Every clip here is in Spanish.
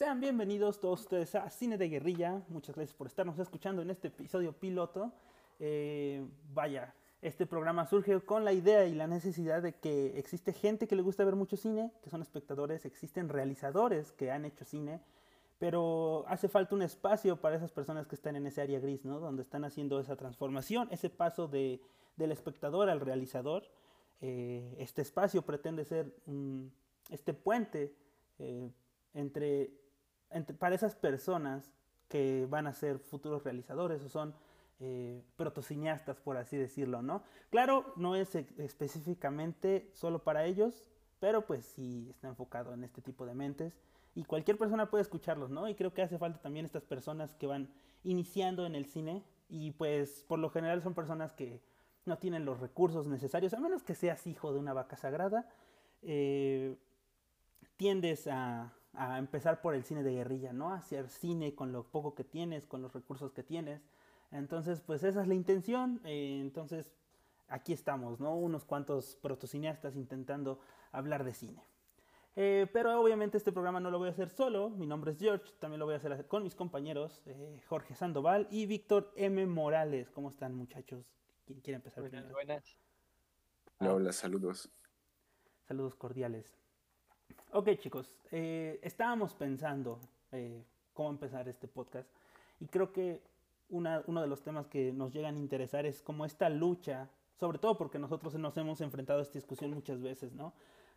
Sean bienvenidos todos ustedes a Cine de Guerrilla. Muchas gracias por estarnos escuchando en este episodio piloto. Eh, vaya, este programa surge con la idea y la necesidad de que existe gente que le gusta ver mucho cine, que son espectadores, existen realizadores que han hecho cine, pero hace falta un espacio para esas personas que están en ese área gris, ¿no? Donde están haciendo esa transformación, ese paso de, del espectador al realizador. Eh, este espacio pretende ser este puente eh, entre para esas personas que van a ser futuros realizadores o son eh, protocineastas, por así decirlo, ¿no? Claro, no es específicamente solo para ellos, pero pues sí está enfocado en este tipo de mentes y cualquier persona puede escucharlos, ¿no? Y creo que hace falta también estas personas que van iniciando en el cine y pues por lo general son personas que no tienen los recursos necesarios, a menos que seas hijo de una vaca sagrada, eh, tiendes a, a empezar por el cine de guerrilla, ¿no? Hacer cine con lo poco que tienes, con los recursos que tienes. Entonces, pues esa es la intención. Eh, entonces, aquí estamos, ¿no? Unos cuantos protocineastas intentando hablar de cine. Eh, pero obviamente este programa no lo voy a hacer solo. Mi nombre es George. También lo voy a hacer con mis compañeros eh, Jorge Sandoval y Víctor M. Morales. ¿Cómo están, muchachos? ¿Quién quiere empezar buenas, primero? Buenas. Hola, hola, saludos. Saludos cordiales. Ok chicos, eh, estábamos pensando eh, cómo empezar este podcast y creo que una, uno de los temas que nos llegan a interesar es como esta lucha, sobre todo porque nosotros nos hemos enfrentado a esta discusión muchas veces, ¿no?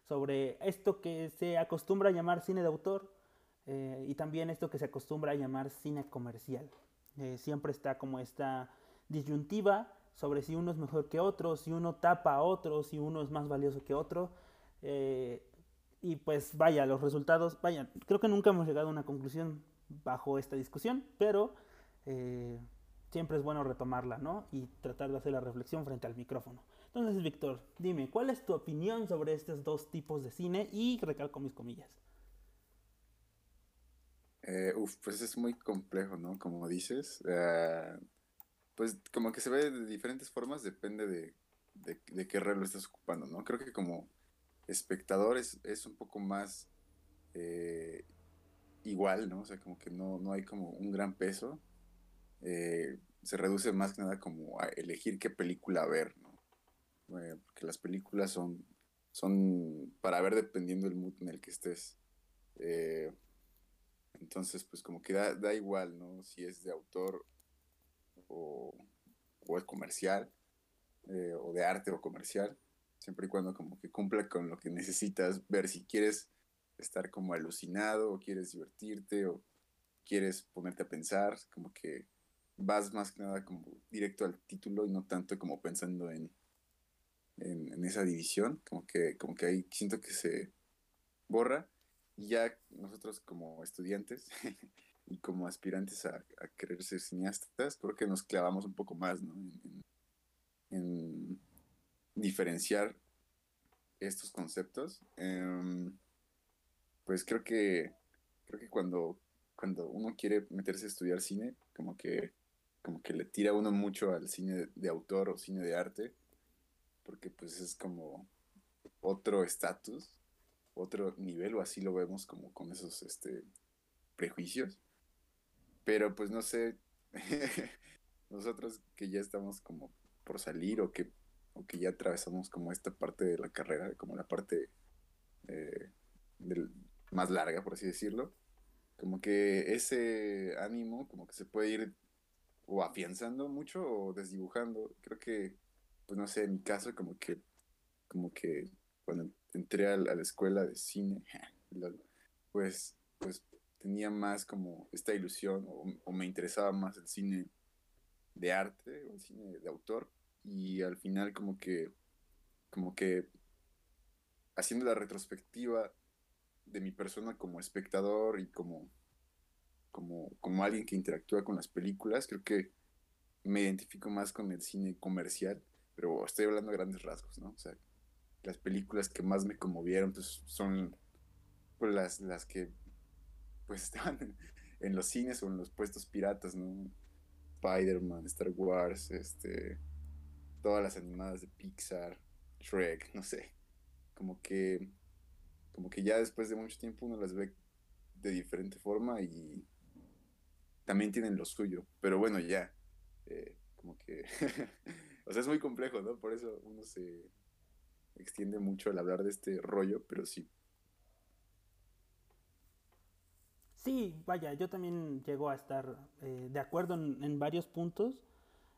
Sobre esto que se acostumbra a llamar cine de autor eh, y también esto que se acostumbra a llamar cine comercial. siempre está como esta disyuntiva sobre si uno es mejor que otro, si uno tapa a otro, si uno es más valioso que otro. Y pues vaya, los resultados, vaya, creo que nunca hemos llegado a una conclusión bajo esta discusión, pero eh, siempre es bueno retomarla, ¿no? Y tratar de hacer la reflexión frente al micrófono. Entonces, Víctor, dime, ¿cuál es tu opinión sobre estos dos tipos de cine? Y recalco mis comillas. Eh, uf, pues es muy complejo, ¿no? Como dices. Eh, pues como que se ve de diferentes formas, depende de, de, de qué lo estás ocupando, ¿no? Creo que como espectador es, un poco más eh, igual, ¿no? O sea, como que no, no hay como un gran peso. Eh, se reduce más que nada como a elegir qué película ver, ¿no? Eh, porque las películas son, son para ver dependiendo del mood en el que estés. entonces, pues como que da, da, igual, ¿no? Si es de autor o, o es comercial, o de arte o comercial siempre y cuando como que cumpla con lo que necesitas ver si quieres estar como alucinado o quieres divertirte o quieres ponerte a pensar, como que vas más que nada como directo al título y no tanto como pensando en, en, esa división, como que, como que ahí siento que se borra y ya nosotros como estudiantes y como aspirantes a, querer ser cineastas, creo que nos clavamos un poco más ¿no? en diferenciar estos conceptos, em, pues creo que creo que cuando, cuando uno quiere meterse a estudiar cine, como que como que le tira uno mucho al cine de, autor o cine de arte, porque pues es como otro estatus, otro nivel, o así lo vemos como con esos este, prejuicios. Pero pues no sé, nosotros que ya estamos como por salir o que o que ya atravesamos como esta parte de la carrera, como la parte eh, más larga, por así decirlo, como que ese ánimo como que se puede ir o afianzando mucho o desdibujando. Creo que, pues no sé, en mi caso como que, como que cuando entré a la, escuela de cine, pues, pues tenía más como esta ilusión o, o me interesaba más el cine de arte o el cine de autor y al final como que, como que haciendo la retrospectiva de mi persona como espectador y como, como, como alguien que interactúa con las películas, creo que me identifico más con el cine comercial, pero estoy hablando de grandes rasgos, ¿no? O sea, las películas que más me conmovieron pues, son pues, las, las que pues estaban en los cines o en los puestos piratas, ¿no? Spider-Man, Star Wars, este, todas las animadas de Pixar, Shrek, no sé. Como que, como que ya después de mucho tiempo uno las ve de diferente forma y también tienen lo suyo. Pero bueno, ya, eh, como que, o sea, es muy complejo, ¿no? Por eso uno se extiende mucho al hablar de este rollo, pero sí. Sí, vaya, yo también llego a estar eh, de acuerdo en, varios puntos.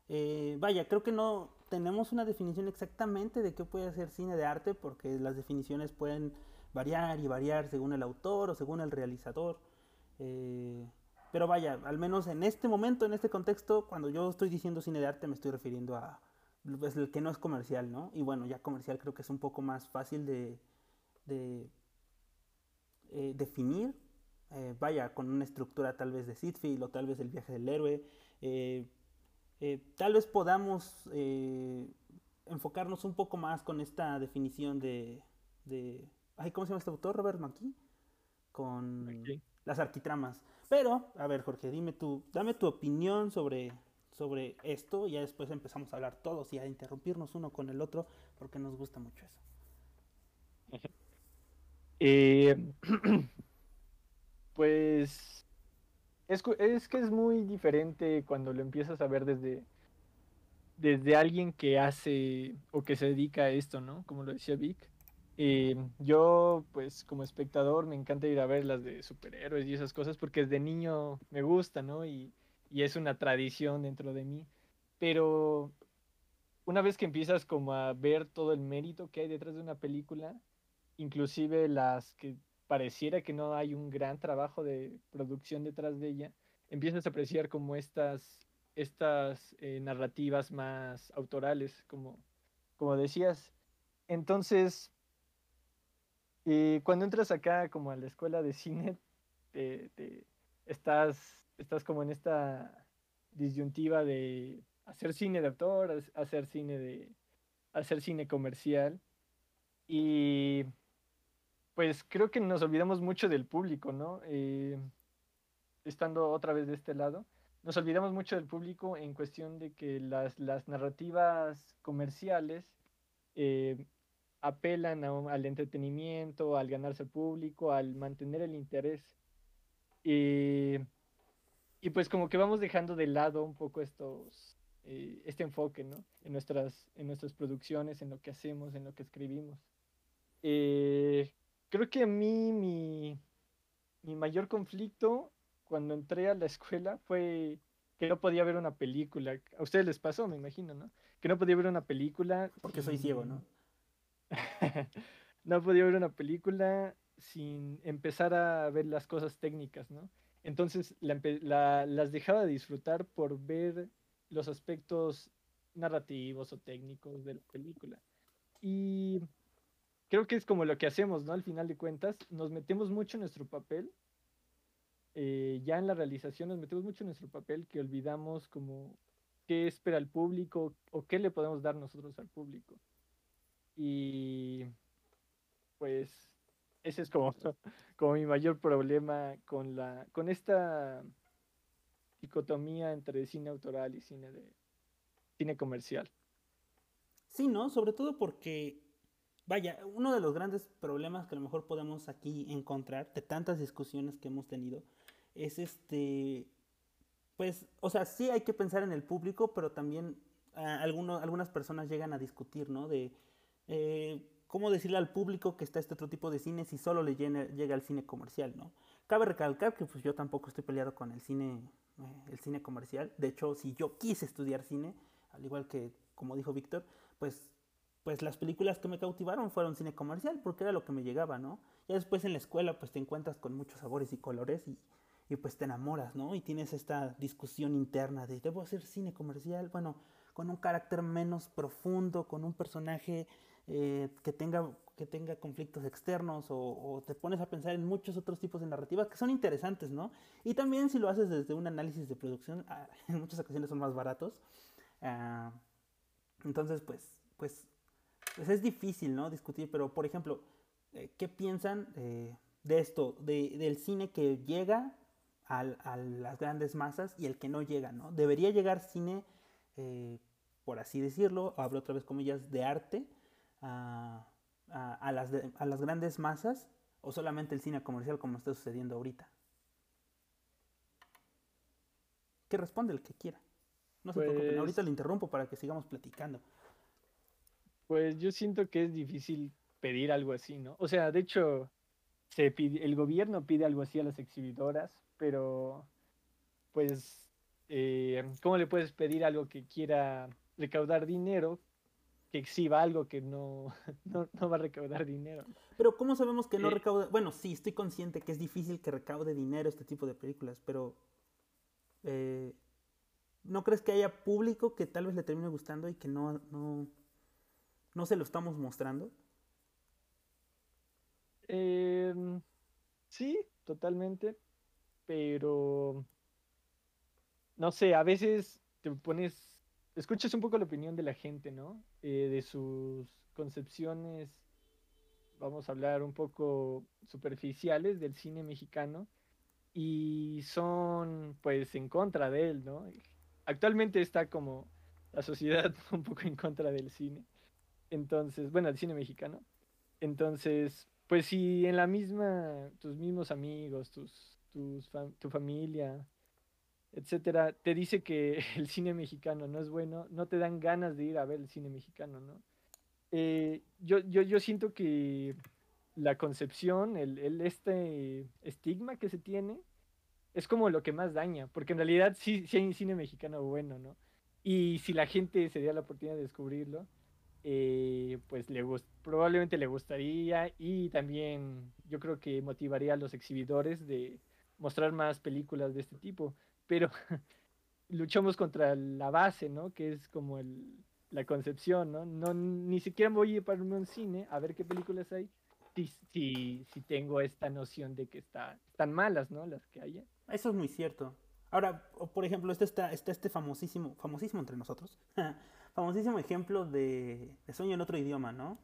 Eh, vaya, creo que no tenemos una definición exactamente de qué puede ser cine de arte, porque las definiciones pueden variar y variar según el autor o según el realizador. Eh, pero vaya, al menos en este momento, en este contexto, cuando yo estoy diciendo cine de arte, me estoy refiriendo a pues, el que no es comercial, ¿no? Y bueno, ya comercial creo que es un poco más fácil de, eh, definir. Eh, vaya, con una estructura tal vez de Sidfield o tal vez el viaje del héroe. Tal vez podamos enfocarnos un poco más con esta definición de, de ay, ¿cómo se llama este autor? Robert McKee. Con las arquitramas. Pero, a ver, Jorge, dime tú, dame tu opinión sobre, sobre esto y ya después empezamos a hablar todos y a interrumpirnos uno con el otro porque nos gusta mucho eso. Eh, pues es, es, que es muy diferente cuando lo empiezas a ver desde, desde alguien que hace o que se dedica a esto, ¿no? Como lo decía Vic. Eh, yo, pues, como espectador, me encanta ir a ver las de superhéroes y esas cosas porque desde niño me gusta, ¿no? Y, y es una tradición dentro de mí. Pero una vez que empiezas como a ver todo el mérito que hay detrás de una película, inclusive las que pareciera que no hay un gran trabajo de producción detrás de ella, empiezas a apreciar como estas, estas eh, narrativas más autorales, como, como decías. Entonces, y cuando entras acá como a la escuela de cine, te, estás, estás como en esta disyuntiva de hacer cine de autor, hacer cine de hacer cine comercial. Y pues creo que nos olvidamos mucho del público, ¿no? Eh, estando otra vez de este lado, nos olvidamos mucho del público en cuestión de que las, las narrativas comerciales eh, apelan al entretenimiento, al ganarse el público, al mantener el interés. Y, y, pues como que vamos dejando de lado un poco estos, eh, este enfoque, ¿no? En nuestras, en nuestras producciones, en lo que hacemos, en lo que escribimos. Eh, creo que a mí mi, mi mayor conflicto cuando entré a la escuela fue que no podía ver una película. A ustedes les pasó, me imagino, ¿no? Que no podía ver una película. Porque soy ciego, ¿no? no podía ver una película sin empezar a ver las cosas técnicas, ¿no? Entonces las dejaba de disfrutar por ver los aspectos narrativos o técnicos de la película. Y creo que es como lo que hacemos, ¿no? Al final de cuentas, nos metemos mucho en nuestro papel. Eh, ya en la realización nos metemos mucho en nuestro papel que olvidamos como qué espera el público o qué le podemos dar nosotros al público. Y pues ese es como, como mi mayor problema con la con esta dicotomía entre cine autoral y cine de cine comercial. Sí, ¿no? Sobre todo porque vaya, uno de los grandes problemas que a lo mejor podemos aquí encontrar de tantas discusiones que hemos tenido es este pues, o sea, sí hay que pensar en el público, pero también ah, algunas personas llegan a discutir, ¿no? De eh, cómo decirle al público que está este otro tipo de cine si solo le llega al cine comercial, ¿no? Cabe recalcar que pues, yo tampoco estoy peleado con el cine, eh, el cine comercial. De hecho, si yo quise estudiar cine, al igual que como dijo Víctor, pues, pues las películas que me cautivaron fueron cine comercial porque era lo que me llegaba, ¿no? Ya después en la escuela pues te encuentras con muchos sabores y colores y, y pues te enamoras, ¿no? Y tienes esta discusión interna de, ¿debo hacer cine comercial? Bueno, con un carácter menos profundo, con un personaje eh, que, tenga, que tenga conflictos externos o, te pones a pensar en muchos otros tipos de narrativas que son interesantes, ¿no? Y también si lo haces desde un análisis de producción, ah, en muchas ocasiones son más baratos. Ah, entonces, pues, pues, pues es difícil, ¿no? Discutir, pero por ejemplo, eh, ¿qué piensan eh, de esto, de, del cine que llega a las grandes masas y el que no llega, ¿no? Debería llegar cine, por así decirlo, hablo otra vez comillas, de arte, a, las, a las grandes masas o solamente el cine comercial como está sucediendo ahorita. Que responde el que quiera. No se preocupen, Pues- ahorita le interrumpo para que sigamos platicando. Pues yo siento que es difícil pedir algo así, ¿no? O sea, de hecho, se pide- el gobierno pide algo así a las exhibidoras, pero pues, eh, ¿cómo le puedes pedir algo que quiera recaudar dinero que exhiba algo que no, no, no va a recaudar dinero? Pero ¿cómo sabemos que no Eh, recauda? Bueno, sí, estoy consciente que es difícil que recaude dinero este tipo de películas, pero eh, ¿no crees que haya público que tal vez le termine gustando y que no, no, no se lo estamos mostrando? Em, sí, totalmente, pero no sé, a veces te pones, escuchas un poco la opinión de la gente, ¿no? Eh, de sus concepciones, vamos a hablar un poco superficiales del cine mexicano y son pues en contra de él, ¿no? Actualmente está como la sociedad un poco en contra del cine. Entonces, bueno, el cine mexicano. Entonces, pues si en la misma, tus mismos amigos, tus, tus tu familia, etcétera, te dice que el cine mexicano no es bueno, no te dan ganas de ir a ver el cine mexicano, ¿no? Eh, yo, yo, yo siento que la concepción, el, el este estigma que se tiene, es como lo que más daña, porque en realidad sí, sí hay cine mexicano bueno, ¿no? Y si la gente se diera la oportunidad de descubrirlo, eh, pues le probablemente le gustaría y también yo creo que motivaría a los exhibidores de mostrar más películas de este tipo. Pero luchamos contra la base, ¿no? Que es como el, la concepción, ¿no? no ni siquiera voy a ir para un cine a ver qué películas hay si, si, si tengo esta noción de que está, están malas, ¿no? Las que haya. Eso es muy cierto. Ahora, por ejemplo, este está, está este famosísimo, famosísimo entre nosotros, famosísimo ejemplo de, de Sueño en otro idioma, ¿no?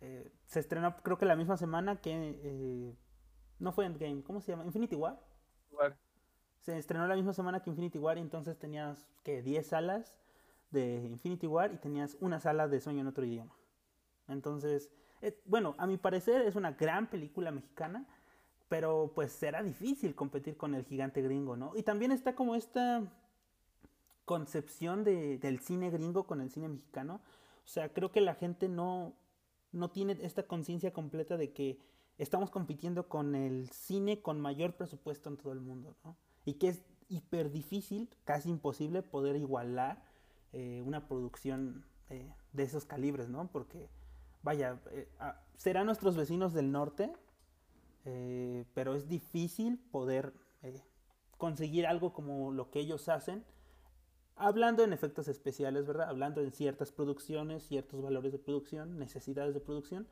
Eh, se estrenó creo que la misma semana que... eh, no fue Endgame, ¿cómo se llama? Infinity War. Se estrenó la misma semana que Infinity War y entonces tenías, que 10 salas de Infinity War y tenías una sala de Sueño en otro idioma. Entonces, eh, bueno, a mi parecer es una gran película mexicana, pero pues será difícil competir con el gigante gringo, ¿no? Y también está como esta concepción de- del cine gringo con el cine mexicano. O sea, creo que la gente no, no tiene esta conciencia completa de que estamos compitiendo con el cine con mayor presupuesto en todo el mundo, ¿no? Y que es hiper difícil, casi imposible poder igualar eh, una producción eh, de esos calibres, ¿no? Porque, vaya, eh, serán nuestros vecinos del norte, eh, pero es difícil poder eh, conseguir algo como lo que ellos hacen, hablando en efectos especiales, ¿verdad? Hablando en ciertas producciones, ciertos valores de producción, necesidades de producción,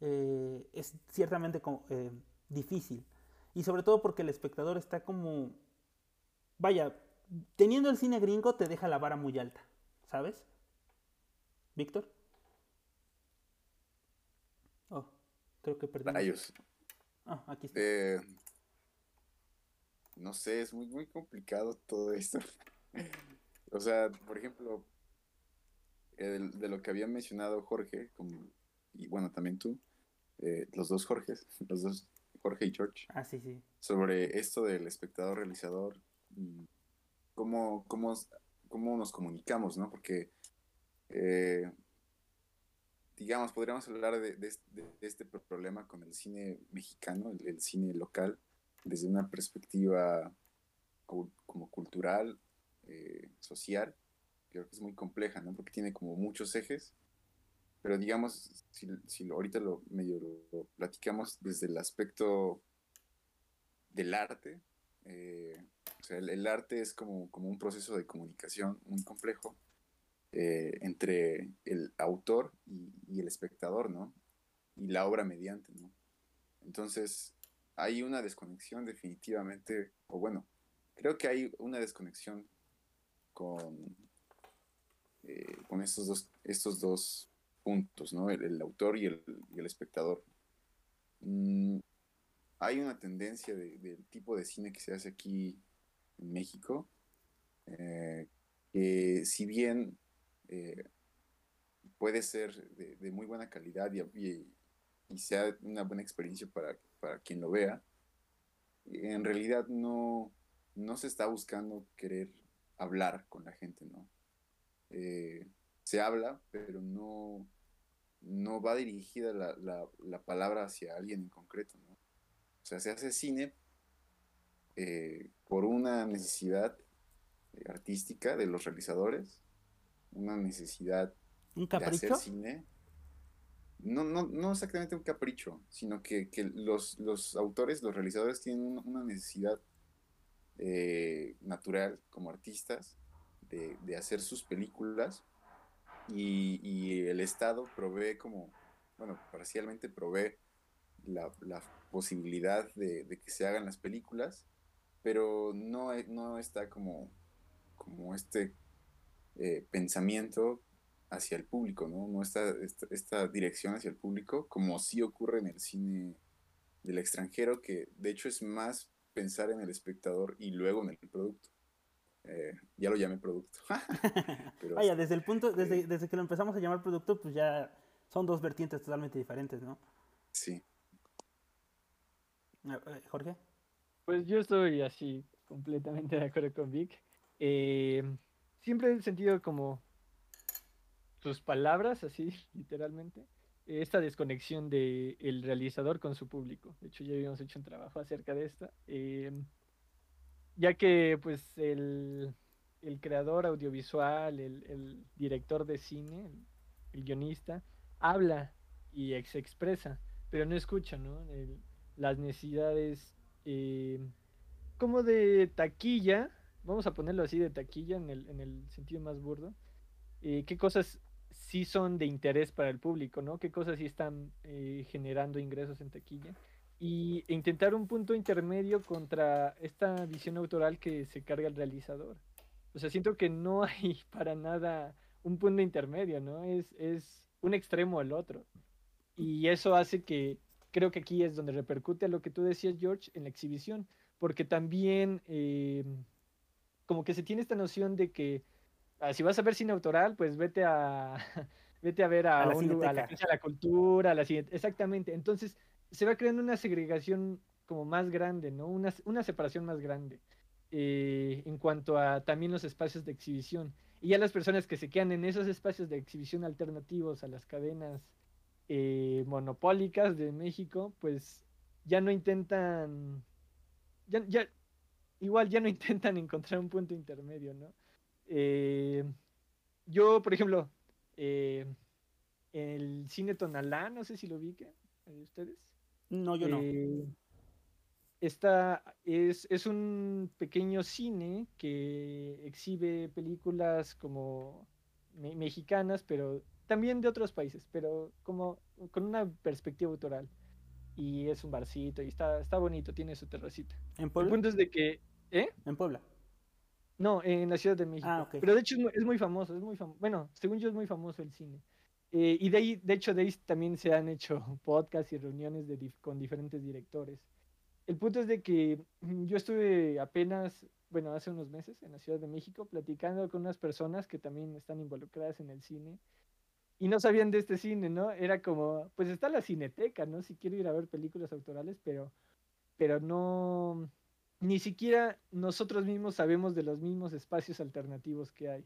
eh, es ciertamente difícil. Y sobre todo porque el espectador está como, vaya, teniendo el cine gringo te deja la vara muy alta, ¿sabes? Víctor. Oh, creo que perdí. Rayos. Ah, aquí está. Eh, no sé, es muy, muy complicado todo esto. O sea, por ejemplo, eh, de, lo que había mencionado Jorge, como- y bueno, también tú, eh, los dos Jorges, los dos Jorge y George, Ah, sí, sí. sobre esto del espectador realizador y cómo, cómo, cómo nos comunicamos, ¿no? Porque, eh, digamos, podríamos hablar de, este- problema con el cine mexicano, el, cine local, desde una perspectiva como cultural, eh, social, creo que es muy compleja, ¿no? Porque tiene como muchos ejes, pero digamos, si, lo- ahorita lo medio lo platicamos desde el aspecto del arte, eh, o sea, el, el arte es como, como un proceso de comunicación muy complejo eh, entre el autor y, el espectador, ¿no? Y la obra mediante, ¿no? Entonces, hay una desconexión definitivamente, o bueno, creo que hay una desconexión con, eh, con estos, dos, estos dos puntos, ¿no? El, autor y el, espectador. Mm, hay una tendencia de- del tipo de cine que se hace aquí en México, eh, que si bien eh, puede ser de, muy buena calidad y, sea una buena experiencia para para quien lo vea, en realidad no, no se está buscando querer hablar con la gente, ¿no? Eh, se habla, pero no, no va dirigida la, palabra hacia alguien en concreto, ¿no? O sea, se hace cine eh, por una necesidad artística de los realizadores, una necesidad ¿Un de hacer cine. No, no, no exactamente un capricho, sino que, los, los, autores, los realizadores tienen una necesidad eh, natural como artistas de, hacer sus películas y, el Estado provee como, bueno, parcialmente provee la, posibilidad de, que se hagan las películas, pero no, no está como, como este eh, pensamiento hacia el público, ¿no? No está esta, dirección hacia el público, como sí ocurre en el cine del extranjero, que de hecho es más pensar en el espectador y luego en el producto. Eh, ya lo llamé producto. Vaya, desde el punto, desde, desde que lo empezamos a llamar producto, pues ya son dos vertientes totalmente diferentes, ¿no? Sí. Eh, eh, Jorge. Pues yo estoy así completamente de acuerdo con Vic. Siempre he sentido como sus palabras, así literalmente, esta desconexión del el realizador con su público. De hecho, ya habíamos hecho un trabajo acerca de esta. Em, ya que pues el, creador audiovisual, el, director de cine, el, guionista, habla y se expresa, pero no escucha, ¿no? las necesidades em, como de taquilla, vamos a ponerlo así de taquilla en el, en el sentido más burdo, eh, qué cosas sí son de interés para el público, ¿no? ¿Qué cosas sí están eh, generando ingresos en taquilla? Y intentar un punto intermedio contra esta visión autoral que se carga el realizador. O sea, siento que no hay para nada un punto intermedio, ¿no? Es, es un extremo al otro. Y eso hace que creo que aquí es donde repercute lo que tú decías, George, en la exhibición, porque también eh, como que se tiene esta noción de que Ah, si vas a ver cine autoral, pues vete a vete a ver a, la, a la, la cultura, a la siguiente. Exactamente. Entonces, se va creando una segregación como más grande, ¿no? Una, una separación más grande eh, en cuanto a también los espacios de exhibición. Y ya las personas que se quedan en esos espacios de exhibición alternativos a las cadenas eh, monopólicas de México, pues ya no intentan, ya, ya, igual ya no intentan encontrar un punto intermedio, ¿no? Eh, yo, por ejemplo, eh, el cine Tonalá, no sé si lo vi, ustedes. No, yo no. Eh, esta es, es, un pequeño cine que exhibe películas como mexicanas, pero también de otros países, pero como con una perspectiva autoral. Y es un barcito y está, está bonito, tiene su terracita. ¿En Puebla? El punto es de que... ¿Eh? En Puebla. No, en la Ciudad de México. Ah, Pero de hecho es muy, famoso, es muy famoso. Bueno, según yo es muy famoso el cine. Eh, y de ahí, de hecho, de ahí también se han hecho podcasts y reuniones de con diferentes directores. El punto es de que mm, yo estuve apenas, bueno, hace unos meses en la Ciudad de México platicando con unas personas que también están involucradas en el cine y no sabían de este cine, ¿no? Era como, pues está la cineteca, ¿no? Si quiero ir a ver películas autorales, pero, pero no, ni siquiera nosotros mismos sabemos de los mismos espacios alternativos que hay.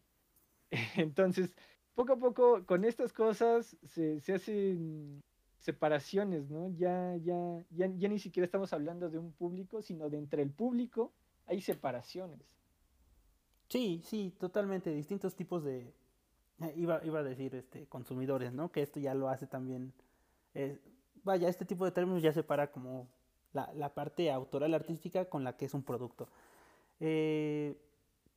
Entonces, poco a poco, con estas cosas se, hacen separaciones, ¿no? Ya, ya, ya, ya ni siquiera estamos hablando de un público, sino de entre el público hay separaciones. Sí, sí, totalmente. Distintos tipos de. Eh, iba, iba a decir este, consumidores, ¿no? Que esto ya lo hace también. Eh, vaya, este tipo de términos ya separa como la, parte autoral artística con la que es un producto. Eh,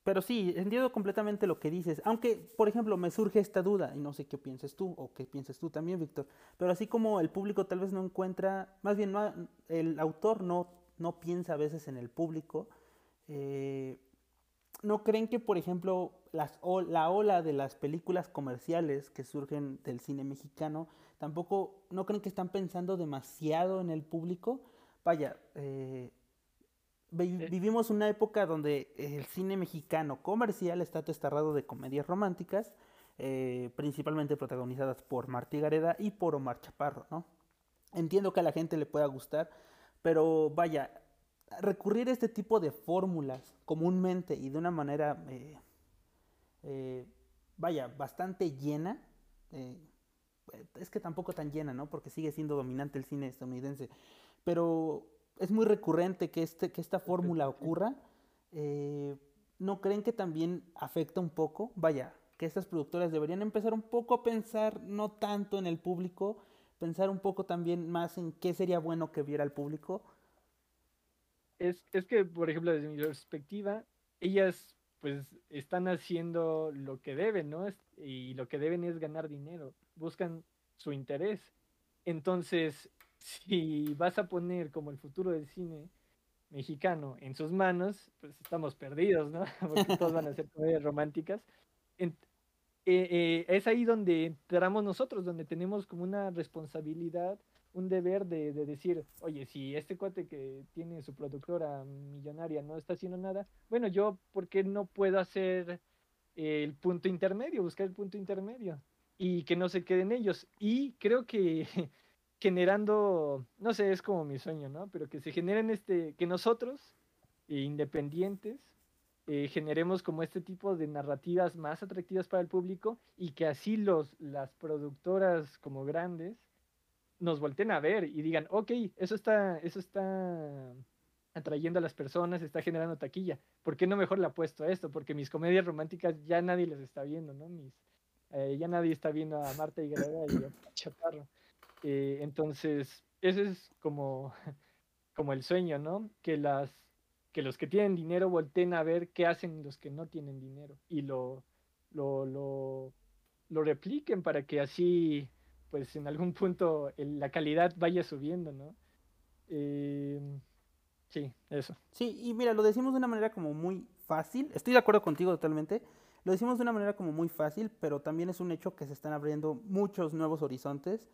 pero sí, entiendo completamente lo que dices. Aunque, por ejemplo, me surge esta duda, y no sé qué pienses tú, o qué pienses tú también, Víctor. Pero así como el público tal vez no encuentra, más bien no, el autor no, no piensa a veces en el público, eh, ¿no creen que, por ejemplo, las, la ola de las películas comerciales que surgen del cine mexicano, tampoco, no creen que están pensando demasiado en el público? Vaya, eh, vivimos una época donde el cine mexicano comercial está testarrado de comedias románticas, eh, principalmente protagonizadas por Martí Gareda y por Omar Chaparro, ¿no? Entiendo que a la gente le pueda gustar, Pero vaya, recurrir a este tipo de fórmulas comúnmente y de una manera, eh, eh, vaya, bastante llena, es que tampoco tan llena, ¿no? Porque sigue siendo dominante el cine estadounidense, pero es muy recurrente que, este, que esta fórmula ocurra. ¿No creen que también afecta un poco? Vaya, que estas productoras deberían empezar un poco a pensar no tanto en el público, pensar un poco también más en qué sería bueno que viera el público es, es que, por ejemplo, desde mi perspectiva, ellas pues están haciendo lo que deben, ¿no? Y lo que deben es ganar dinero, buscan su interés. Entonces, si vas a poner como el futuro del cine mexicano en sus manos, pues estamos perdidos, ¿no? Porque todos van a ser comedias románticas. Eh, eh, es ahí donde entramos nosotros, donde tenemos como una responsabilidad un deber de, decir, oye, si este cuate que tiene su productora millonaria no está haciendo nada, bueno, yo, ¿por qué no puedo hacer el punto intermedio, buscar el punto intermedio y que no se queden ellos? Y creo que generando, no sé, es como mi sueño, ¿no? Pero que se generen este, que nosotros, independientes, eh, generemos como este tipo de narrativas más atractivas para el público y que así los, las productoras como grandes nos volteen a ver y digan, ok, eso está, eso está atrayendo a las personas, está generando taquilla. ¿Por qué no mejor le apuesto a esto? Porque mis comedias románticas ya nadie las está viendo, ¿no? Mis, eh, ya nadie está viendo a Marta y Grega y a Chaparro. Eh, entonces, ese es como, como el sueño, ¿no? Que las que los que tienen dinero volteen a ver qué hacen los que no tienen dinero y lo, lo, lo, lo repliquen para que así pues en algún punto la calidad vaya subiendo, ¿no? Eh, sí, eso. Sí, y mira, lo decimos de una manera como muy fácil, estoy de acuerdo contigo totalmente, lo decimos de una manera como muy fácil, pero también es un hecho que se están abriendo muchos nuevos horizontes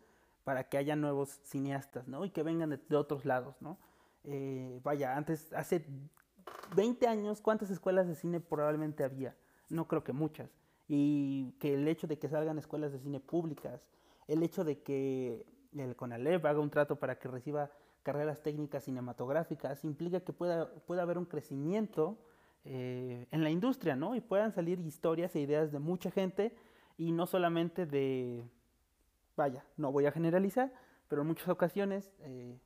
para que haya nuevos cineastas, ¿no? Y que vengan de, otros lados, ¿no? Eh, vaya, antes, hace 20 años, ¿cuántas escuelas de cine probablemente había? No creo que muchas. Y que el hecho de que salgan escuelas de cine públicas, el hecho de que el CONALEP haga un trato para que reciba carreras técnicas cinematográficas implica que pueda, pueda haber un crecimiento eh, en la industria, ¿no? Y puedan salir historias e ideas de mucha gente y no solamente de, vaya, no voy a generalizar, pero en muchas ocasiones eh,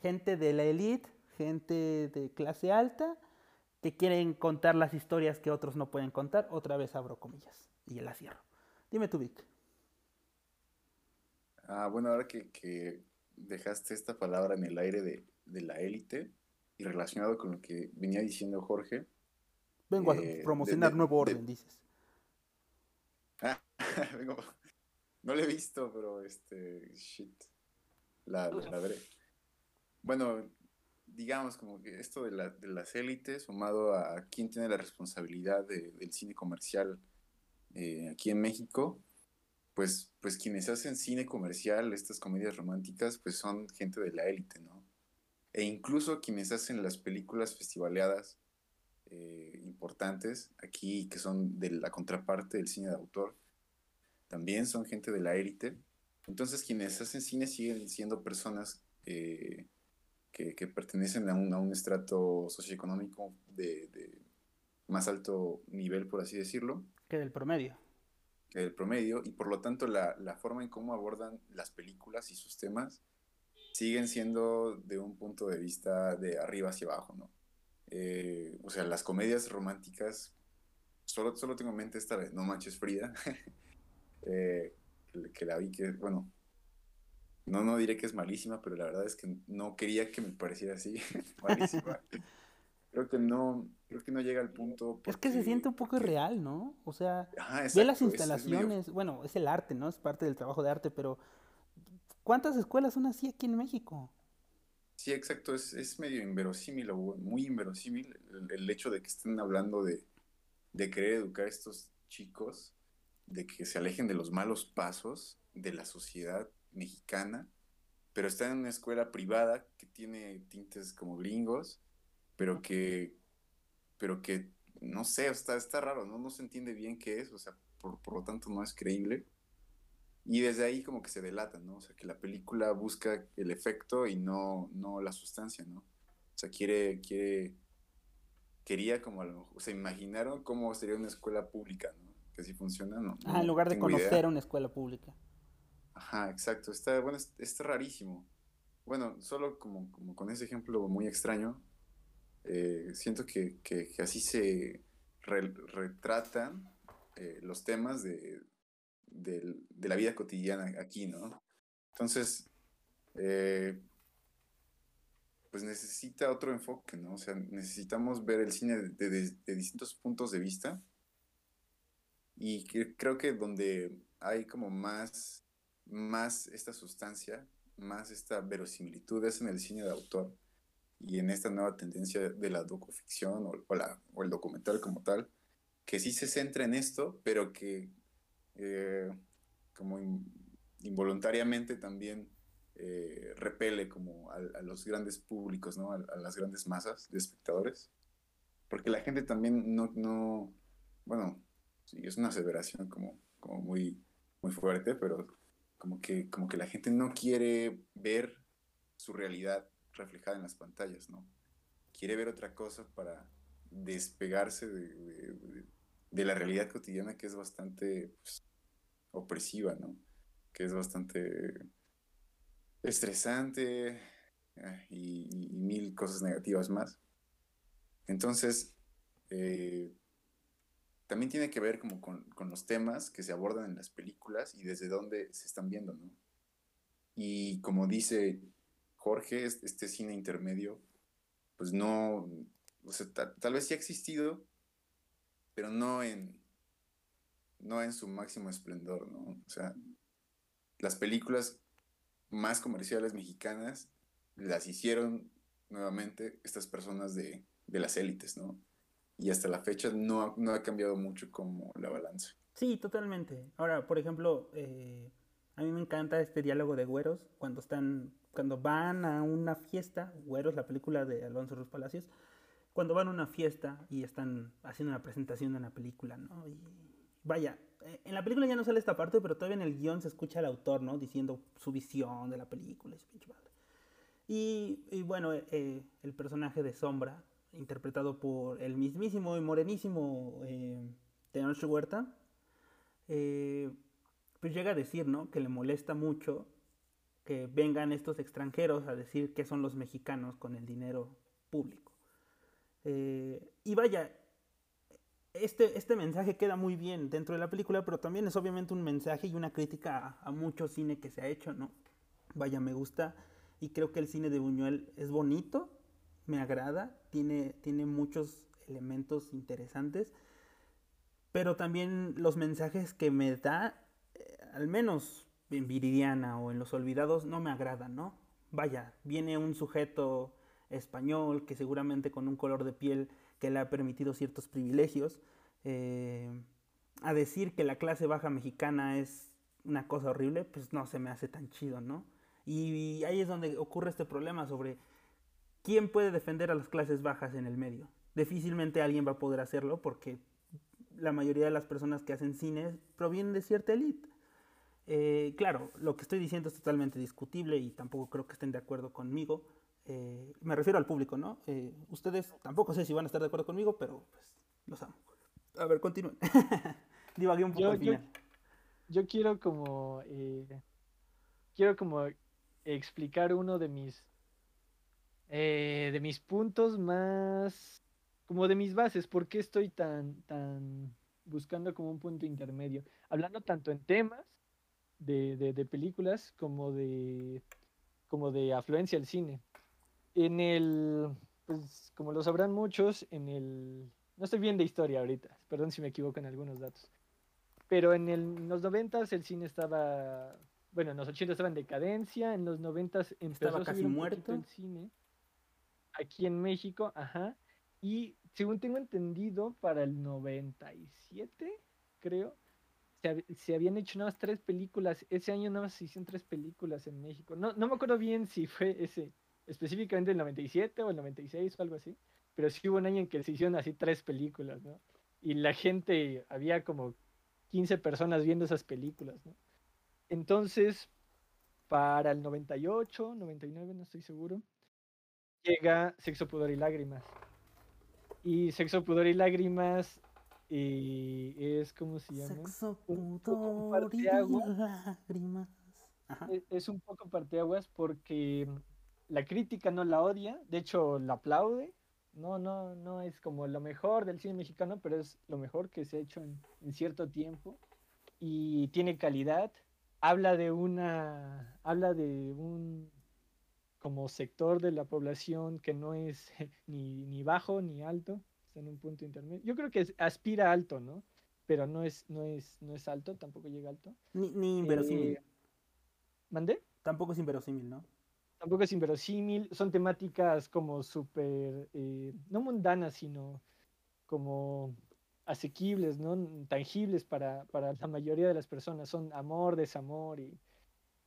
gente de la élite, gente de clase alta, que quieren contar las historias que otros no pueden contar. Otra vez abro comillas y la cierro. Dime tú, Vic. Ah, bueno, ahora que, dejaste esta palabra en el aire de, la élite y relacionado con lo que venía diciendo Jorge. Vergo a eh, promocionar nuevo orden, dices. Ah, vengo, no lo he visto, pero este, shit, la, la veré. Bueno, digamos como que esto de, la, de las élites, sumado a quién tiene la responsabilidad del cine comercial eh, aquí en México, pues, pues quienes hacen cine comercial, estas comedias románticas, pues son gente de la élite, ¿no? E incluso quienes hacen las películas festivaleadas eh, importantes aquí, que son de la contraparte del cine de autor, también son gente de la élite. Entonces quienes hacen cine siguen siendo personas eh, que, pertenecen a un, a un estrato socioeconómico de, de más alto nivel, por así decirlo. Que del promedio el promedio y por lo tanto la, forma en cómo abordan las películas y sus temas siguen siendo de un punto de vista de arriba hacia abajo, ¿no? Eh, o sea, las comedias románticas, solo, solo tengo en mente esta vez, No Manches Frida, eh, que, la vi que, bueno, no, no diré que es malísima, pero la verdad es que no quería que me pareciera así, malísima creo que no, creo que no llega al punto. Es que se siente un poco irreal, ¿no? O sea, ve las instalaciones, bueno, es el arte, ¿no? Es parte del trabajo de arte, pero ¿cuántas escuelas son así aquí en México? Sí, exacto, es, es medio inverosímil o muy inverosímil el, hecho de que estén hablando de, de querer educar a estos chicos, de que se alejen de los malos pasos de la sociedad mexicana, pero están en una escuela privada que tiene tintes como gringos pero que, pero que, no sé, está, está raro, ¿no? No se entiende bien qué es, o sea, por, lo tanto no es creíble. Y desde ahí como que se delata, ¿no? O sea, que la película busca el efecto y no, no la sustancia, ¿no? O sea, quiere, quiere, quería como, a lo mejor, o sea, imaginaron cómo sería una escuela pública, ¿no? Que si funciona, ¿no? Ah, en lugar de conocer idea. una escuela pública. Ajá, exacto. Está, bueno, es- está rarísimo. Bueno, solo como, como con ese ejemplo muy extraño, eh, siento que, que- que así se re- retratan eh, los temas de, de la vida cotidiana aquí, ¿no? Entonces, eh, pues necesita otro enfoque, ¿no? O sea, necesitamos ver el cine de, de- de distintos puntos de vista y creo que donde hay como más, más esta sustancia, más esta verosimilitud es en el cine de autor y en esta nueva tendencia de la docuficción o, la, o el documental como tal, que sí se centra en esto, pero que eh, como in- involuntariamente también eh, repele como a, a los grandes públicos, ¿no? A, a las grandes masas de espectadores. Porque la gente también no, no bueno, sí, es una aseveración como, como muy, muy fuerte, pero como que, como que la gente no quiere ver su realidad reflejada en las pantallas, ¿no? Quiere ver otra cosa para despegarse de, de- la realidad cotidiana que es bastante pues, opresiva, ¿no? Que es bastante estresante y- y mil cosas negativas más. Entonces, eh, también tiene que ver como con, los temas que se abordan en las películas y desde dónde se están viendo, ¿no? Y como dice Jorge, es- este cine intermedio, pues no, o sea, ta- tal vez sí ha existido, pero no en, no en su máximo esplendor, ¿no? O sea, las películas más comerciales mexicanas las hicieron nuevamente estas personas de, de las élites, ¿no? Y hasta la fecha no no ha cambiado mucho como la balanza. Sí, totalmente. Ahora, por ejemplo, eh, a mí me encanta este diálogo de güeros cuando están, cuando van a una fiesta, Güeros, la película de Alonso Ruiz Palacios, cuando van a una fiesta y están haciendo una presentación de una película, ¿no? Y vaya, eh, en la película ya no sale esta parte, pero todavía en el guion se escucha al autor, ¿no? Diciendo su visión de la película y su pinche madre. Y, y bueno, eh, el personaje de Sombra, interpretado por el mismísimo y morenísimo eh, Tenoch Huerta, eh, pues llega a decir, ¿no? Que le molesta mucho que vengan estos extranjeros a decir que son los mexicanos con el dinero público. Eh, y vaya, este, este mensaje queda muy bien dentro de la película, pero también es obviamente un mensaje y una crítica a, a mucho cine que se ha hecho, ¿no? Vaya, me gusta y creo que el cine de Buñuel es bonito, me agrada, tiene, tiene muchos elementos interesantes, pero también los mensajes que me da, eh, al menos en Viridiana o en Los Olvidados, no me agradan, ¿no? Vaya, viene un sujeto español que seguramente con un color de piel que le ha permitido ciertos privilegios, eh, a decir que la clase baja mexicana es una cosa horrible, pues no se me hace tan chido, ¿no? Y ahí es donde ocurre este problema sobre quién puede defender a las clases bajas en el medio. Difícilmente alguien va a poder hacerlo porque la mayoría de las personas que hacen cine provienen de cierta élite. Eh, claro, lo que estoy diciendo es totalmente discutible y tampoco creo que estén de acuerdo conmigo. Eh, me refiero al público, ¿no? Eh, ustedes tampoco sé si van a estar de acuerdo conmigo, pero pues los amo. A ver, continúen. Divagué un poco Yo- al yo- final. Yo quiero como quiero como explicar uno de mis eh, de mis puntos más como de mis bases, ¿por qué estoy tan tan buscando como un punto intermedio? Hablando tanto en temas de, de, de películas como de como de afluencia al cine. En el pues como lo sabrán muchos, en el no estoy bien de historia ahorita, perdón si me equivoco en algunos datos. Pero en, el- en los noventas el cine estaba, bueno, en los 80 estaba en decadencia, en los noventas empezó Estaba a casi subir un muerto. el cine. Aquí en México, ajá. Y según tengo entendido, para el 97, creo, se, hab- se habían hecho nada más tres películas. Ese año nada más se hicieron tres películas en México. No, no me acuerdo bien si fue ese, específicamente el 97 o el 96 o algo así. Pero sí hubo un año en que se hicieron así tres películas, ¿no? Y la gente, había como 15 personas viendo esas películas, ¿no? Entonces, para el 98, 99, no estoy seguro, llega Sexo, Pudor y Lágrimas. Y Sexo, Pudor y Lágrimas y es como se llama Sexo, pudor y lágrimas. Ajá. E- es un poco parteaguas porque la crítica no la odia, de hecho la aplaude. No, no, no es como lo mejor del cine mexicano, pero es lo mejor que se ha hecho en, en cierto tiempo. Y tiene calidad. Habla de una, habla de un como sector de la población que no es ni, ni bajo ni alto, está en un punto intermedio. Yo creo que es- aspira alto, ¿no? Pero no es, no es, no es alto, tampoco llega alto. Ni, ni inverosímil. Eh, ¿Mandé? Tampoco es inverosímil, ¿no? tampoco es inverosímil, son temáticas como súper, eh, no mundanas, sino como asequibles, ¿no? Tangibles para, para la mayoría de las personas, son amor, desamor y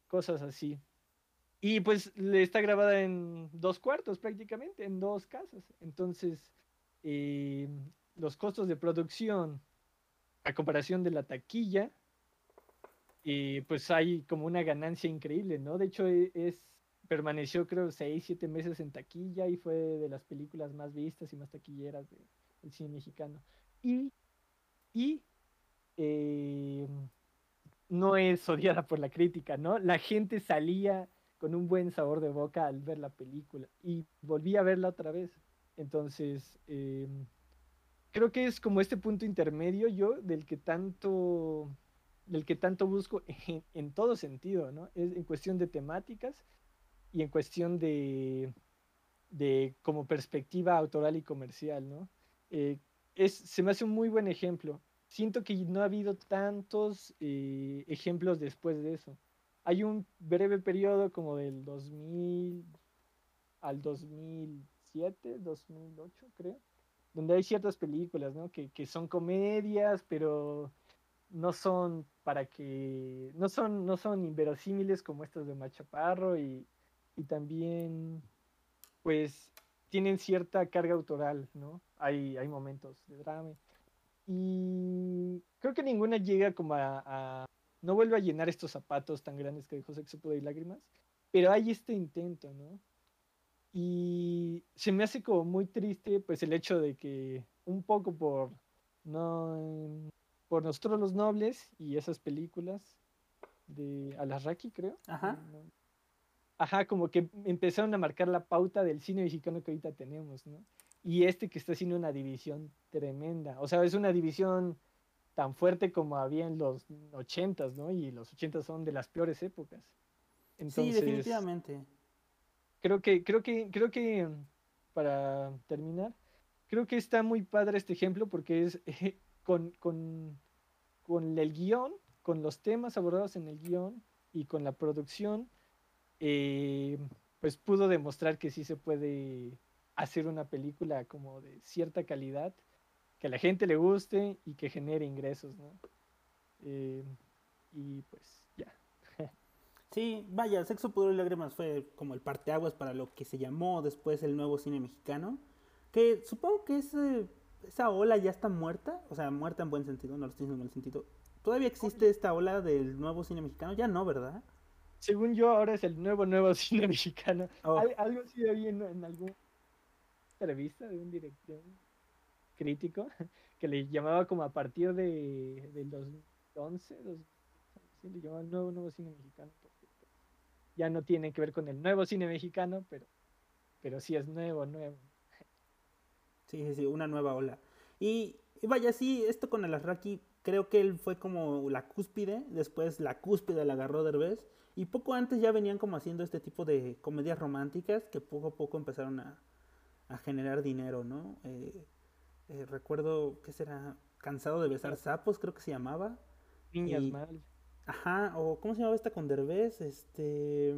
cosas así. Y pues está grabada en dos cuartos prácticamente, en dos casas. Entonces, eh, los costos de producción a comparación de la taquilla, eh, pues hay como una ganancia increíble, ¿no? De hecho, e- es, permaneció creo seis, siete meses en taquilla y fue de las películas más vistas y más taquilleras de- del cine mexicano. Y, y eh, no es odiada por la crítica, ¿no? La gente salía con un buen sabor de boca al ver la película y volví a verla otra vez. Entonces, eh, creo que es como este punto intermedio yo del que tanto del que tanto busco en, en todo sentido, ¿no? Es en cuestión de temáticas y en cuestión de, de como perspectiva autoral y comercial, ¿no? Eh, es, se me hace un muy buen ejemplo. Siento que no ha habido tantos eh, ejemplos después de eso. Hay un breve periodo como del 2000 al 2007, 2008, creo, donde hay ciertas películas, ¿no? Que, que son comedias, pero no son para que no son no son inverosímiles como estas de Machaparro y, y también pues tienen cierta carga autoral no hay hay momentos de drama y creo que ninguna llega como a, a- no vuelve a llenar estos zapatos tan grandes que dejó Sexo Poder y Lágrimas pero hay este intento no y se me hace como muy triste pues el hecho de que un poco por no por nosotros los nobles y esas películas de Alarraqui, creo. Ajá. no- Ajá, como que empezaron a marcar la pauta del cine mexicano que ahorita tenemos, ¿no? Y este que está haciendo una división tremenda. O sea, es una división tan fuerte como había en los ochentas, ¿no? Y los ochentas son de las peores épocas. Sí, definitivamente. creo que, creo que, creo que, para terminar, creo que está muy padre este ejemplo porque es con, con, con el guion, con los temas abordados en el guion y con la producción, eh, pues pudo demostrar que sí se puede hacer una película como de cierta calidad, que a la gente le guste y que genere ingresos, ¿no? Eh, y pues ya. Sí, vaya, Sexo, Pudor y Lágrimas fue como el parteaguas para lo que se llamó después el nuevo cine mexicano. Que supongo que ese, esa ola ya está muerta, o sea, muerta en buen sentido, no lo estoy diciendo en mal sentido. ¿Todavía existe esta ola del nuevo cine mexicano? Ya no, ¿verdad? Según yo, ahora es el nuevo, nuevo cine mexicano. Oh. Al- algo así había en, en alguna entrevista de un director crítico que le llamaba como a partir de, del 2011, dos- sí, le llamaba el nuevo, nuevo cine mexicano. ya no tiene que ver con el nuevo cine mexicano, pero, pero sí es nuevo, nuevo. Sí, sí, sí, una nueva ola. Y, y vaya, sí, esto con el Arraki, creo que él fue como la cúspide, después la cúspide la agarró Derbez, y poco antes ya venían como haciendo este tipo de comedias románticas que poco a poco empezaron a, a generar dinero, ¿no? Eh, eh, recuerdo, ¿qué será? Cansado de besar sapos, creo que se llamaba. Niñas Y- mal. Ajá, o ¿cómo se llamaba esta con Derbez? Este...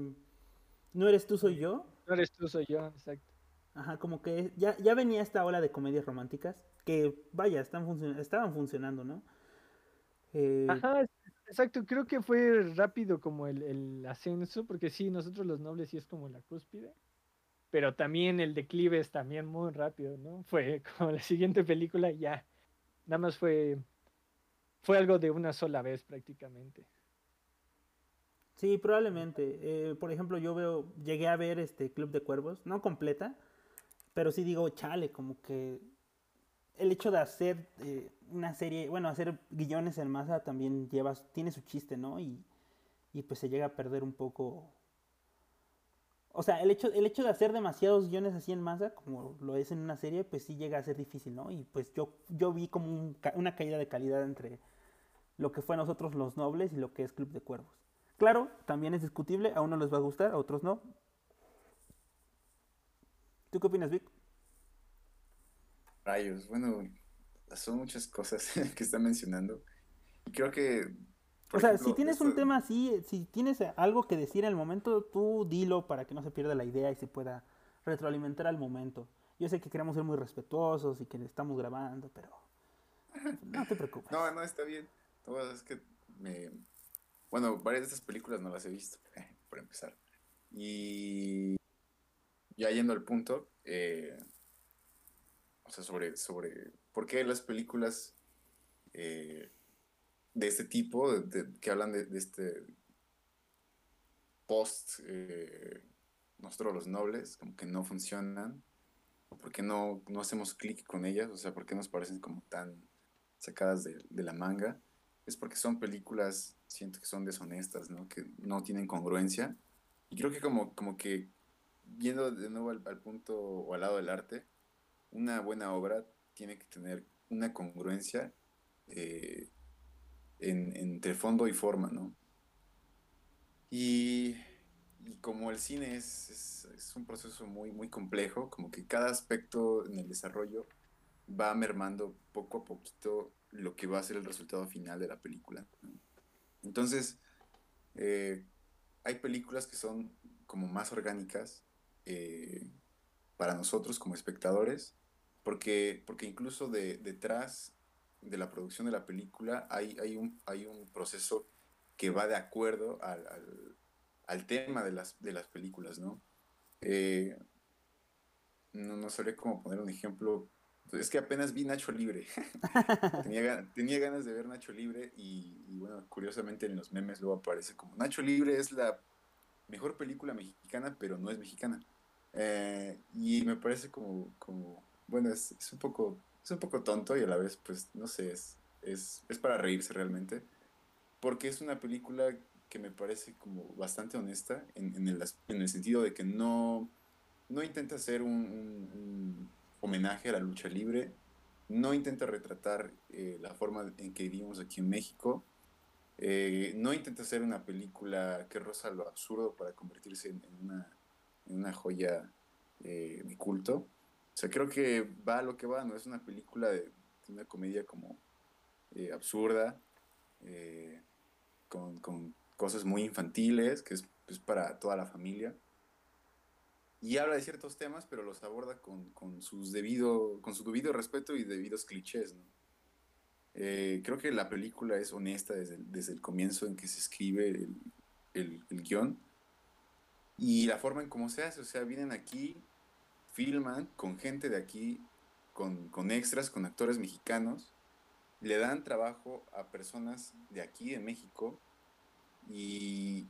No eres tú, soy yo. No eres tú, soy yo, exacto. Ajá, como que ya, ya venía esta ola de comedias románticas que, vaya, están funcion- estaban funcionando, ¿no? Eh, Ajá, exacto, creo que fue rápido como el, el ascenso, porque sí, nosotros los nobles sí es como la cúspide, pero también el declive es también muy rápido, ¿no? Fue como la siguiente película ya, nada más fue, fue algo de una sola vez prácticamente. Sí, probablemente. Eh, por ejemplo, yo veo, llegué a ver este Club de Cuervos, no completa, pero sí digo, chale, como que el hecho de hacer eh, una serie, bueno, hacer guiones en masa también llevas, tiene su chiste, ¿no? Y, y pues se llega a perder un poco. O sea, el hecho, el hecho de hacer demasiados guiones así en masa, como lo es en una serie, pues sí llega a ser difícil, ¿no? Y pues yo, yo vi como una caída de calidad entre lo que fue nosotros los nobles y lo que es Club de Cuervos. Claro, también es discutible, a unos les va a gustar, a otros no. ¿Tú qué opinas, Vic? Rayos, bueno, son muchas cosas que está mencionando. Y creo que... O sea, si tienes un tema así, si tienes algo que decir en el momento, tú dilo para que no se pierda la idea y se pueda retroalimentar al momento. Yo sé que queremos ser muy respetuosos y que estamos grabando, pero no te preocupes. No, no, está bien. es que me, bueno, varias de estas películas no las he visto, por empezar. Y ya yendo al punto, eh, o sea, sobre, sobre por qué las películas eh, de este tipo, que hablan de, este post, eh, nosotros los nobles, como que no funcionan, o por qué no, no hacemos clic con ellas, o sea, por qué nos parecen como tan sacadas de, de la manga es porque son películas, siento que son deshonestas, ¿no? Que no tienen congruencia. Y creo que como, como que, viendo de nuevo al, punto o al lado del arte, una buena obra tiene que tener una congruencia eh, entre fondo y forma, ¿no? Y, como el cine es, un proceso muy, muy complejo, como que cada aspecto en el desarrollo va mermando poco a poquito lo que va a ser el resultado final de la película. Entonces, eh, hay películas que son como más orgánicas eh, para nosotros como espectadores, porque, porque incluso de, detrás de la producción de la película hay, hay, un, hay un proceso que va de acuerdo al, al, tema de las, de las películas, ¿no? Eh, no, no sabría cómo poner un ejemplo es que apenas vi Nacho Libre. tenía, ganas de ver Nacho Libre y, bueno, curiosamente en los memes luego aparece como Nacho Libre es la mejor película mexicana, pero no es mexicana. Eh, y me parece como, como bueno, es, un poco, es un poco tonto y a la vez, pues, no sé, es, es, para reírse realmente. Porque es una película que me parece como bastante honesta en, el, en el sentido de que no, no intenta ser un homenaje a la lucha libre, no intenta retratar eh, la forma en que vivimos aquí en México, eh, no intenta hacer una película que roza lo absurdo para convertirse en, una, joya eh, de culto. Sea, creo que va a lo que va, no es una película de, una comedia como absurda, con, cosas muy infantiles, que es para toda la familia y habla de ciertos temas, pero los aborda con, con, sus debido, con su debido respeto y debidos clichés. ¿no? Eh, creo que la película es honesta desde, desde el comienzo en que se escribe el, el, el, guion y la forma en cómo se hace. O sea, vienen aquí, filman con gente de aquí, con, con extras, con actores mexicanos, le dan trabajo a personas de aquí, de México, y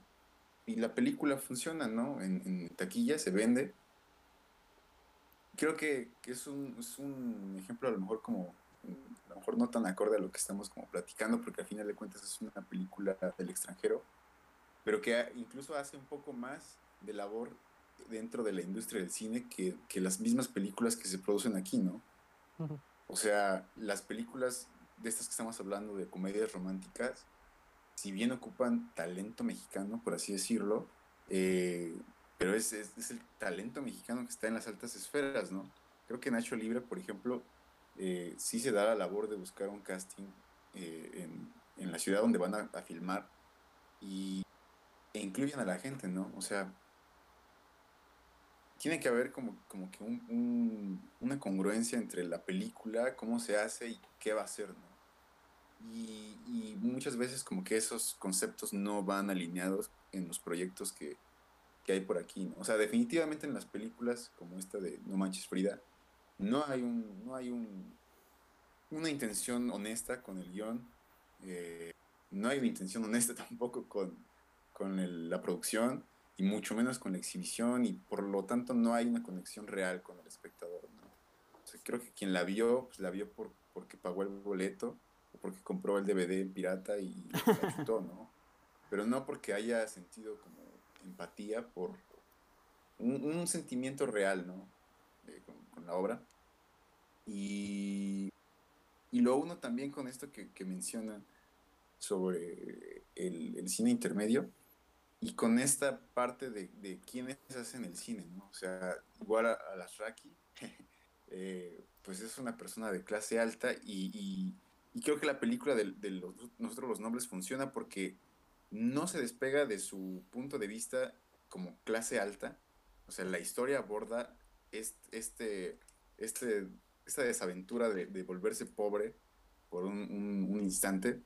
y la película funciona, ¿no? En, taquilla se vende. Creo que, es, un, es, un, ejemplo a lo mejor como, a lo mejor no tan acorde a lo que estamos como platicando, porque al final de cuentas es una película del extranjero, pero que incluso hace un poco más de labor dentro de la industria del cine que, que las mismas películas que se producen aquí, ¿no? O sea, las películas de estas que estamos hablando de comedias románticas, si bien ocupan talento mexicano, por así decirlo, eh, pero es, es, el talento mexicano que está en las altas esferas, ¿no? Creo que Nacho Libre, por ejemplo, eh, sí se da la labor de buscar un casting eh, en, la ciudad donde van a, filmar y, e incluyen a la gente, ¿no? O sea, tiene que haber como, como que una congruencia entre la película, cómo se hace y qué va a ser, ¿no? Y, muchas veces como que esos conceptos no van alineados en los proyectos que, hay por aquí. O sea, definitivamente en las películas como esta de No Manches Frida, no hay un, no hay un, una intención honesta con el guion. Eh, no hay una intención honesta tampoco con, con la producción y mucho menos con la exhibición y por lo tanto no hay una conexión real con el espectador. creo que quien la vio, pues la vio por, porque pagó el boleto o porque compró el DVD pirata y la chutó, ¿no? Pero no porque haya sentido como empatía por un, sentimiento real, ¿no? Eh, con, la obra. Y, y lo uno también con esto que, que menciona sobre el, cine intermedio y con esta parte de, de quiénes hacen el cine, ¿no? O sea, igual a, a Lasraki, eh, pues es una persona de clase alta y, y, creo que la película de, los, nosotros los nombres funciona porque no se despega de su punto de vista como clase alta, o sea, la historia aborda este, este, esta desaventura de, de, volverse pobre por un, un instante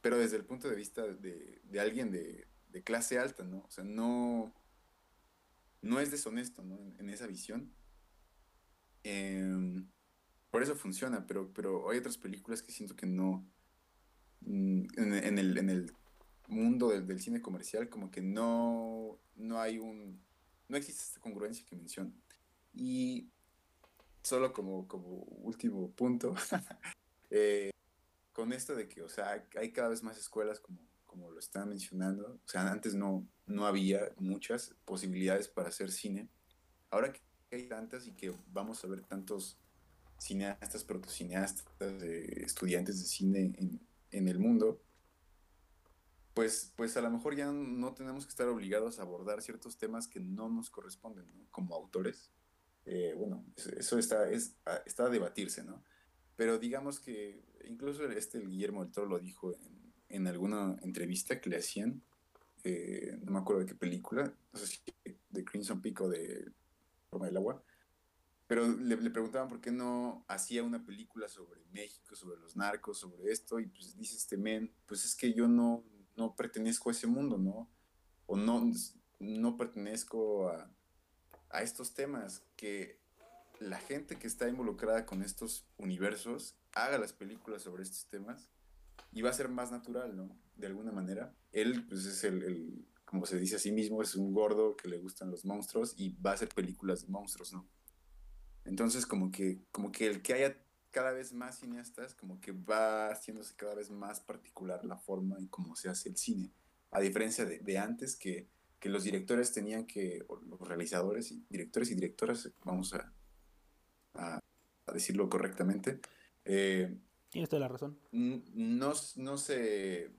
pero desde el punto de vista de, de alguien de, de, clase alta, ¿no? O sea, no, no es deshonesto, ¿no? En, esa visión. Em, por eso funciona, pero, pero hay otras películas que siento que no, mm, en, el, en el mundo del, del, cine comercial, como que no, no hay un, no existe esta congruencia que menciono. Y solo como, como último punto, eh, con esto de que, o sea, hay cada vez más escuelas como, como lo están mencionando. O sea, antes no, no había muchas posibilidades para hacer cine. Ahora que hay tantas y que vamos a ver tantos cineastas, protocineastas, eh, estudiantes de cine en, en, el mundo, pues, pues a lo mejor ya no tenemos que estar obligados a abordar ciertos temas que no nos corresponden como autores. Eh, bueno, eso está, es, está a debatirse, ¿no? Pero digamos que incluso este Guillermo del Toro lo dijo en, alguna entrevista que le hacían, eh, no me acuerdo de qué película, no sé si de Crimson Peak o de Forma del Agua, pero le, preguntaban por qué no hacía una película sobre México, sobre los narcos, sobre esto, y pues dice este men, pues es que yo no, no pertenezco a ese mundo, ¿no? O no, no pertenezco a, a estos temas que la gente que está involucrada con estos universos haga las películas sobre estos temas y va a ser más natural, ¿no? De alguna manera. Él, pues es el, como se dice a sí mismo, es un gordo que le gustan los monstruos y va a hacer películas de monstruos, ¿no? Entonces, como que, como que el que haya cada vez más cineastas, como que va haciéndose cada vez más particular la forma en cómo se hace el cine. A diferencia de, antes, que, que, los directores tenían que, los realizadores y directores y directoras, vamos a, a, a decirlo correctamente, eh, Tienes toda la razón. No, no, se,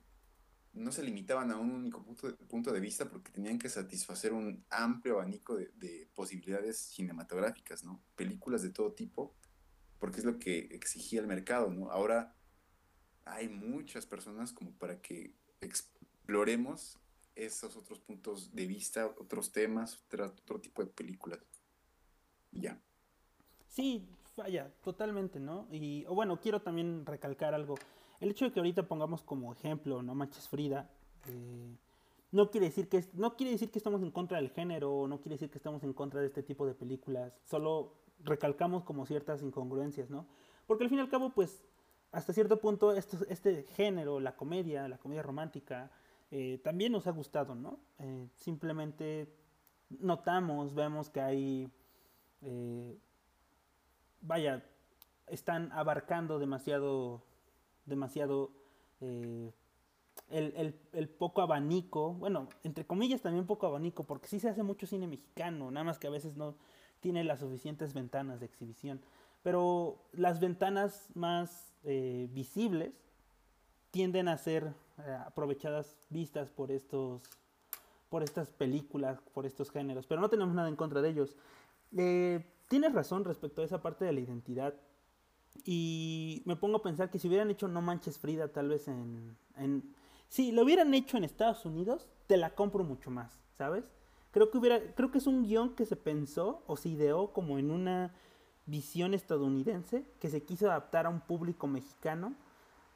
no se limitaban a un único punto de, punto de vista porque tenían que satisfacer un amplio abanico de, posibilidades cinematográficas, ¿no? Películas de todo tipo, porque es lo que exigía el mercado, ¿no? Ahora hay muchas personas como para que exploremos esos otros puntos de vista, otros temas, otro, otro tipo de películas. Y ya. Sí, vaya, totalmente, ¿no? Y bueno, quiero también recalcar algo. El hecho de que ahorita pongamos como ejemplo, no manches Frida, eh, no quiere decir que no quiere decir que estamos en contra del género, no quiere decir que estamos en contra de este tipo de películas. Solo recalcamos como ciertas incongruencias, ¿no? Porque al fin y al cabo, pues, hasta cierto punto, este, género, la comedia, la comedia romántica, eh, también nos ha gustado, ¿no? Eh, simplemente notamos, vemos que hay vaya, están abarcando demasiado, demasiado eh, el, poco abanico, bueno, entre comillas también poco abanico, porque sí se hace mucho cine mexicano, nada más que a veces no tiene las suficientes ventanas de exhibición. Pero las ventanas más eh, visibles tienden a ser eh, aprovechadas, vistas por estos por estas películas, por estos géneros, pero no tenemos nada en contra de ellos. Tienes razón respecto a esa parte de la identidad. Y me pongo a pensar que si hubieran hecho No Manches Frida, tal vez en, Si lo hubieran hecho en Estados Unidos, te la compro mucho más, ¿sabes? Creo que, hubiera, creo que es un guion que se pensó o se ideó como en una visión estadounidense que se quiso adaptar a un público mexicano.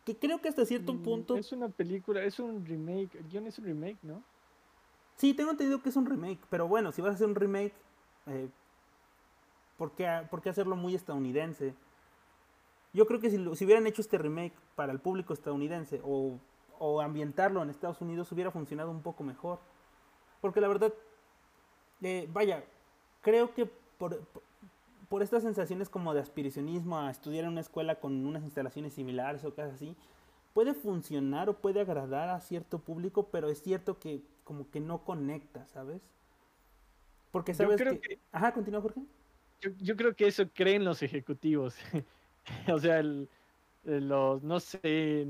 Que creo que hasta cierto mm, punto. Es una película, es un remake. El guion es un remake, ¿no? Sí, tengo entendido que es un remake. Pero bueno, si vas a hacer un remake, eh, ¿por qué, hacerlo muy estadounidense? Yo creo que si, si, hubieran hecho este remake para el público estadounidense o, ambientarlo en Estados Unidos hubiera funcionado un poco mejor. Porque la verdad, eh, vaya, creo que por, por estas sensaciones como de aspiracionismo a estudiar en una escuela con unas instalaciones similares o cosas así, puede funcionar o puede agradar a cierto público, pero es cierto que como que no conecta, ¿sabes? Porque sabes que... Ajá, continúa Jorge. Yo, creo que eso creen los ejecutivos. o sea, los, no sé,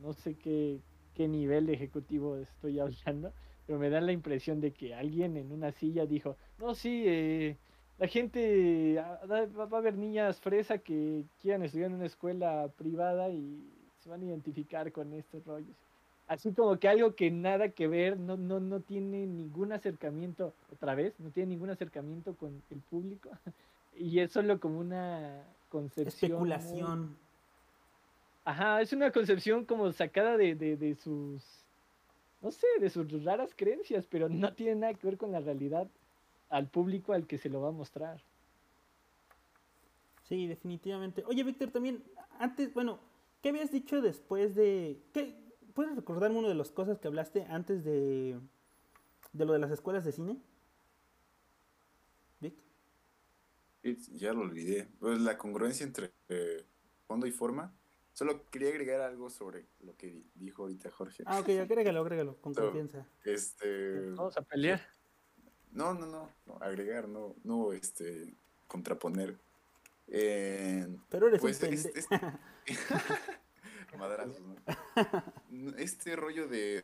no sé qué, qué nivel de ejecutivo estoy hablando, pero me da la impresión de que alguien en una silla dijo, no, sí, eh, la gente, ah, va a haber niñas fresa que quieran estudiar en una escuela privada y se van a identificar con estos rollos. Así como que algo que nada que ver, no, no, no tiene ningún acercamiento, otra vez, no tiene ningún acercamiento con el público. Y es solo como una concepción. Especulación. Ajá, es una concepción como sacada de, de sus, no sé, de sus raras creencias, pero no tiene nada que ver con la realidad al público al que se lo va a mostrar. Sí, definitivamente. Oye, Víctor, también, antes, bueno, ¿qué habías dicho después de... ¿qué, ¿Puedes recordarme una de las cosas que hablaste antes de, de lo de las escuelas de cine? Vic. Ya lo olvidé. Pues la congruencia entre eh, fondo y forma. Solo quería agregar algo sobre lo que dijo ahorita Jorge. Ah, ok, agrégalo, agrégalo, con confianza. Este... Vamos a pelear. No, no, no, agregar, no, no, este, contraponer. Eh, Pero eres pues, un este, Este rollo de,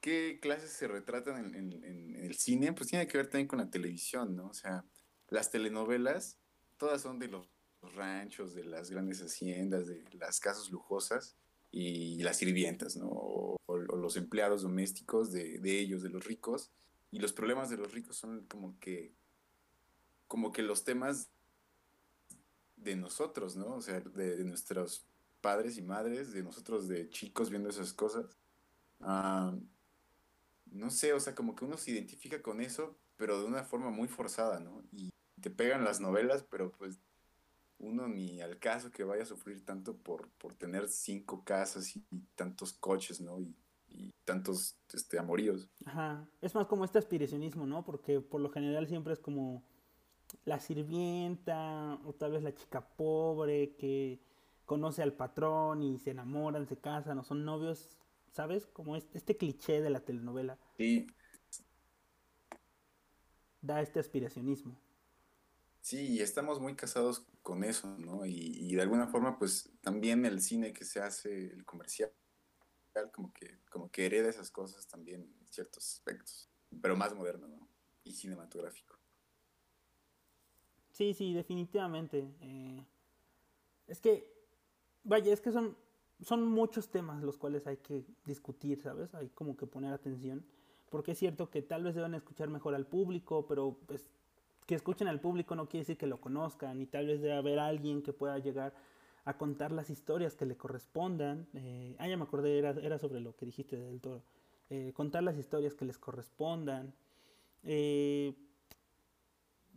qué, clases se retratan en, el cine, pues tiene que ver también con la televisión, ¿no? O sea, las telenovelas, todas son de los, ranchos, de las grandes haciendas, de las casas lujosas y las sirvientas, ¿no? O, los empleados domésticos de, ellos, de los ricos. Y los problemas de los ricos son como que, como que los temas de nosotros, ¿no? O sea, de nuestros padres y madres, de nosotros de chicos viendo esas cosas. Ah, no sé, o sea, como que uno se identifica con eso, pero de una forma muy forzada, ¿no? Y te pegan las novelas, pero pues uno ni al caso que vaya a sufrir tanto por, por tener cinco casas y, tantos coches, ¿no? Y, y, tantos este, amoríos. Ajá, es más como este aspiracionismo, ¿no? Porque por lo general siempre es como la sirvienta o tal vez la chica pobre que conoce al patrón y se enamoran, se casan o son novios, ¿sabes? Como este, este cliché de la telenovela. Sí. Da este aspiracionismo. Sí, estamos muy casados con eso, ¿no? Y, de alguna forma, pues también el cine que se hace, el comercial, como que, como que hereda esas cosas también en ciertos aspectos, pero más moderno, ¿no? Y cinematográfico. Sí, sí, definitivamente. Eh, es que vaya, es que son, son muchos temas los cuales hay que discutir, ¿sabes? Hay como que poner atención. Porque es cierto que tal vez deben escuchar mejor al público, pero pues que escuchen al público no quiere decir que lo conozcan. Y tal vez debe haber alguien que pueda llegar a contar las historias que le correspondan. Eh, ah, ya me acordé, era, era, sobre lo que dijiste del toro. Eh, contar las historias que les correspondan. Eh,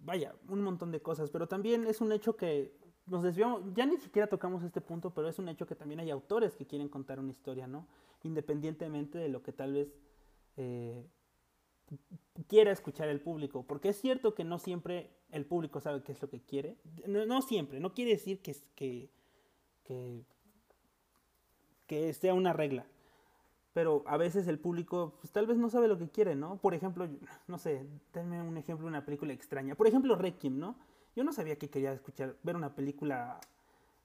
vaya, un montón de cosas. Pero también es un hecho que nos desviamos, ya ni siquiera tocamos este punto, pero es un hecho que también hay autores que quieren contar una historia, ¿no? Independientemente de lo que tal vez eh, quiera escuchar el público, porque es cierto que no siempre el público sabe qué es lo que quiere, no, siempre, no quiere decir que, que, que, que sea una regla, pero a veces el público pues, tal vez no sabe lo que quiere, ¿no? Por ejemplo, no sé, denme un ejemplo de una película extraña, por ejemplo Requiem, ¿no? Yo no sabía que quería escuchar, ver una película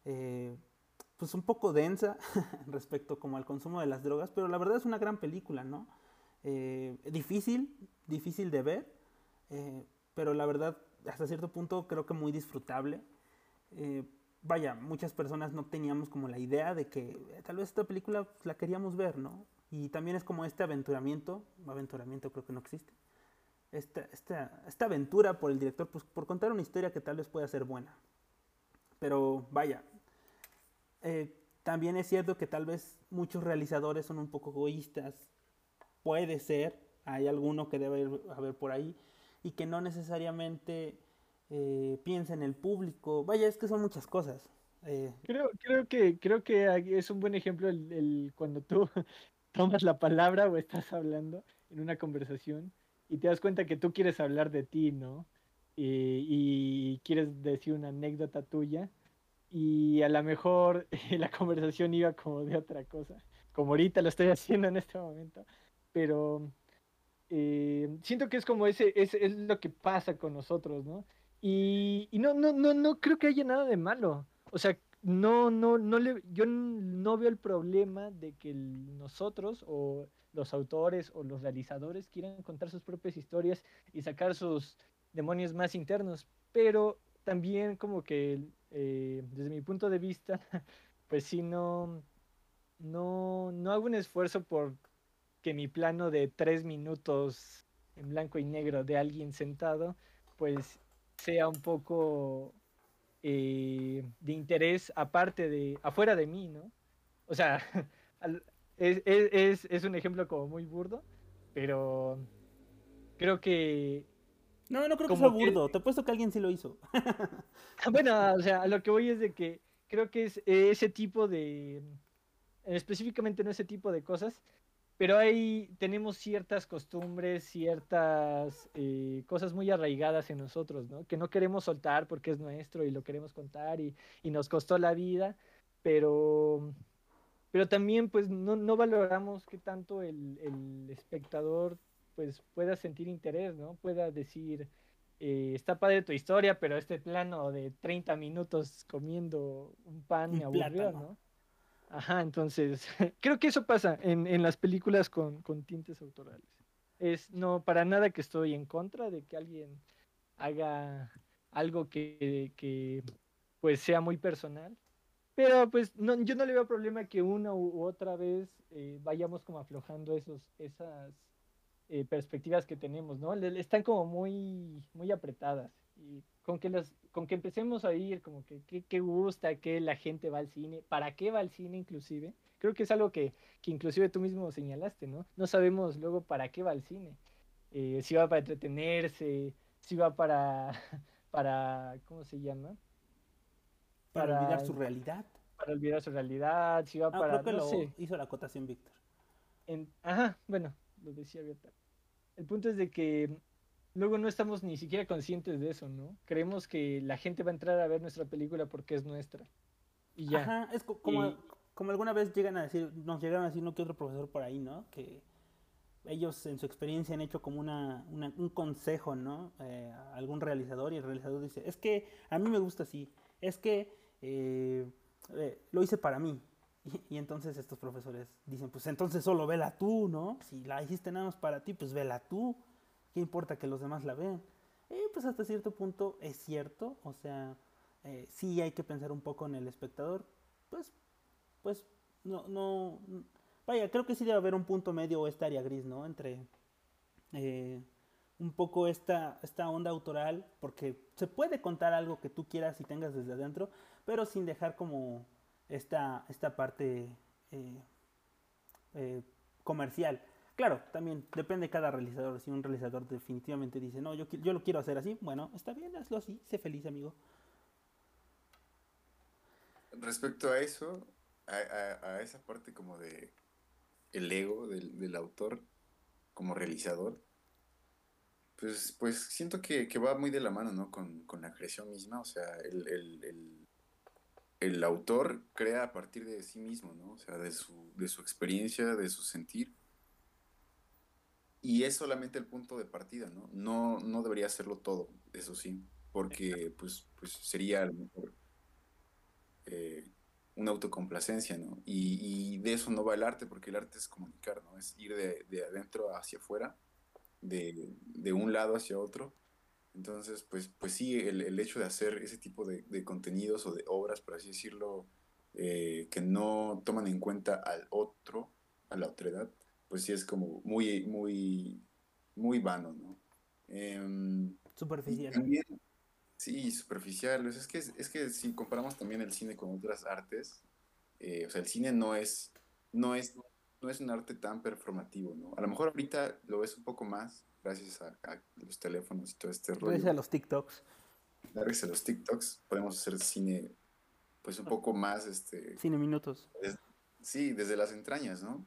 eh, pues un poco densa respecto como al consumo de las drogas, pero la verdad es una gran película, ¿no? Eh, difícil, difícil de ver, eh, pero la verdad hasta cierto punto creo que muy disfrutable. vaya, muchas personas no teníamos como la idea de que tal vez esta película pues, la queríamos ver, ¿no? Y también es como este aventuramiento, aventuramiento creo que no existe, esta, esta, esta aventura por el director, pues por contar una historia que tal vez pueda ser buena. Pero vaya, eh, también es cierto que tal vez muchos realizadores son un poco egoístas. Puede ser, hay alguno que debe haber por ahí, y que no necesariamente eh, piensa en el público. Vaya, es que son muchas cosas. Eh. creo, creo, que, creo que es un buen ejemplo el, el, cuando tú tomas la palabra o estás hablando en una conversación y te das cuenta que tú quieres hablar de ti, ¿no? Y, y quieres decir una anécdota tuya y a lo mejor la conversación iba como de otra cosa, como ahorita lo estoy haciendo en este momento, pero eh, siento que es como ese, es, es lo que pasa con nosotros, ¿no? Y, y, no, no, no, no creo que haya nada de malo. O sea, no, no, no le, yo no veo el problema de que nosotros o los autores o los realizadores quieran contar sus propias historias y sacar sus demonios más internos, pero también como que eh, desde mi punto de vista, pues sí no, no, no hago un esfuerzo por que mi plano de tres minutos en blanco y negro de alguien sentado, pues sea un poco eh, de interés aparte de, afuera de mí, ¿no? O sea, es, es, es, un ejemplo como muy burdo, pero creo que... No, no creo que sea burdo, te he puesto que alguien sí lo hizo. bueno, o sea, lo que voy es de que creo que es ese tipo de, específicamente no ese tipo de cosas, pero ahí tenemos ciertas costumbres, ciertas eh, cosas muy arraigadas en nosotros, ¿no? Que no queremos soltar porque es nuestro y lo queremos contar y, y nos costó la vida, pero, pero también pues no, no valoramos que tanto el, el, espectador pues pueda sentir interés, ¿no? Pueda decir, eh, está padre tu historia, pero este plano de 30 minutos comiendo un pan me aburrió, ¿no? Ajá, entonces, creo que eso pasa en, en las películas con, con, tintes autorales. Es no para nada que estoy en contra de que alguien haga algo que, que pues sea muy personal. Pero pues no, yo no le veo problema que una u otra vez eh, vayamos como aflojando esos, esas eh, perspectivas que tenemos, ¿no? Están como muy, muy apretadas. Y con que, las, con que empecemos a ir como que qué gusta, que la gente va al cine, para qué va al cine inclusive, creo que es algo que, que inclusive tú mismo señalaste, ¿no? No sabemos luego para qué va al cine. Eh, si va para entretenerse, si va para, para, ¿cómo se llama? Para, para olvidar su realidad. Para olvidar su realidad, si va ah, para... Creo que no lo sé. hizo la acotación Víctor. En, ajá, bueno, lo decía Víctor. El punto es de que luego no estamos ni siquiera conscientes de eso, ¿no? Creemos que la gente va a entrar a ver nuestra película porque es nuestra. Y ya. Ajá, es como, y... como alguna vez llegan a decir, nos llegaron a decir no que otro profesor por ahí, ¿no? Que ellos en su experiencia han hecho como una, una un consejo, ¿no? Eh, a algún realizador y el realizador dice, es que a mí me gusta así, es que eh, eh, lo hice para mí. Y, y, entonces estos profesores dicen, pues entonces solo vela tú, ¿no? Si la hiciste nada más para ti, pues vela tú. ¿Qué importa que los demás la vean? Y pues hasta cierto punto es cierto, o sea, eh, sí hay que pensar un poco en el espectador, pues, pues, no, no, vaya, creo que sí debe haber un punto medio o esta área gris, ¿no? Entre eh, un poco esta, esta onda autoral, porque se puede contar algo que tú quieras y tengas desde adentro, pero sin dejar como esta, esta parte eh, eh, comercial. Claro, también depende de cada realizador. Si un realizador definitivamente dice, no, yo, yo lo quiero hacer así, bueno, está bien, hazlo así, sé feliz, amigo. Respecto a eso, a, a, esa parte como de el ego del, del, autor como realizador, pues, pues siento que, que va muy de la mano, ¿no? Con, con la creación misma, o sea, el, el, el, el, autor crea a partir de sí mismo, ¿no? O sea, de su, de su experiencia, de su sentir y es solamente el punto de partida, ¿no? No, no debería hacerlo todo, eso sí, porque pues, pues sería a lo mejor eh, una autocomplacencia, ¿no? Y, y, de eso no va el arte, porque el arte es comunicar, ¿no? Es ir de, de adentro hacia afuera, de, de, un lado hacia otro. Entonces, pues, pues sí, el, el hecho de hacer ese tipo de, de, contenidos o de obras, por así decirlo, eh, que no toman en cuenta al otro, a la otredad, pues sí es como muy, muy, muy vano, ¿no? Eh, superficial. También, sí, superficial. Es que, es que si comparamos también el cine con otras artes, eh, o sea, el cine no es, no es, no es un arte tan performativo, ¿no? A lo mejor ahorita lo ves un poco más gracias a, a los teléfonos y todo este rollo. Gracias a los TikToks. Gracias a los TikToks podemos hacer cine, pues un poco más, este... Cine minutos. Sí, desde las entrañas, ¿no?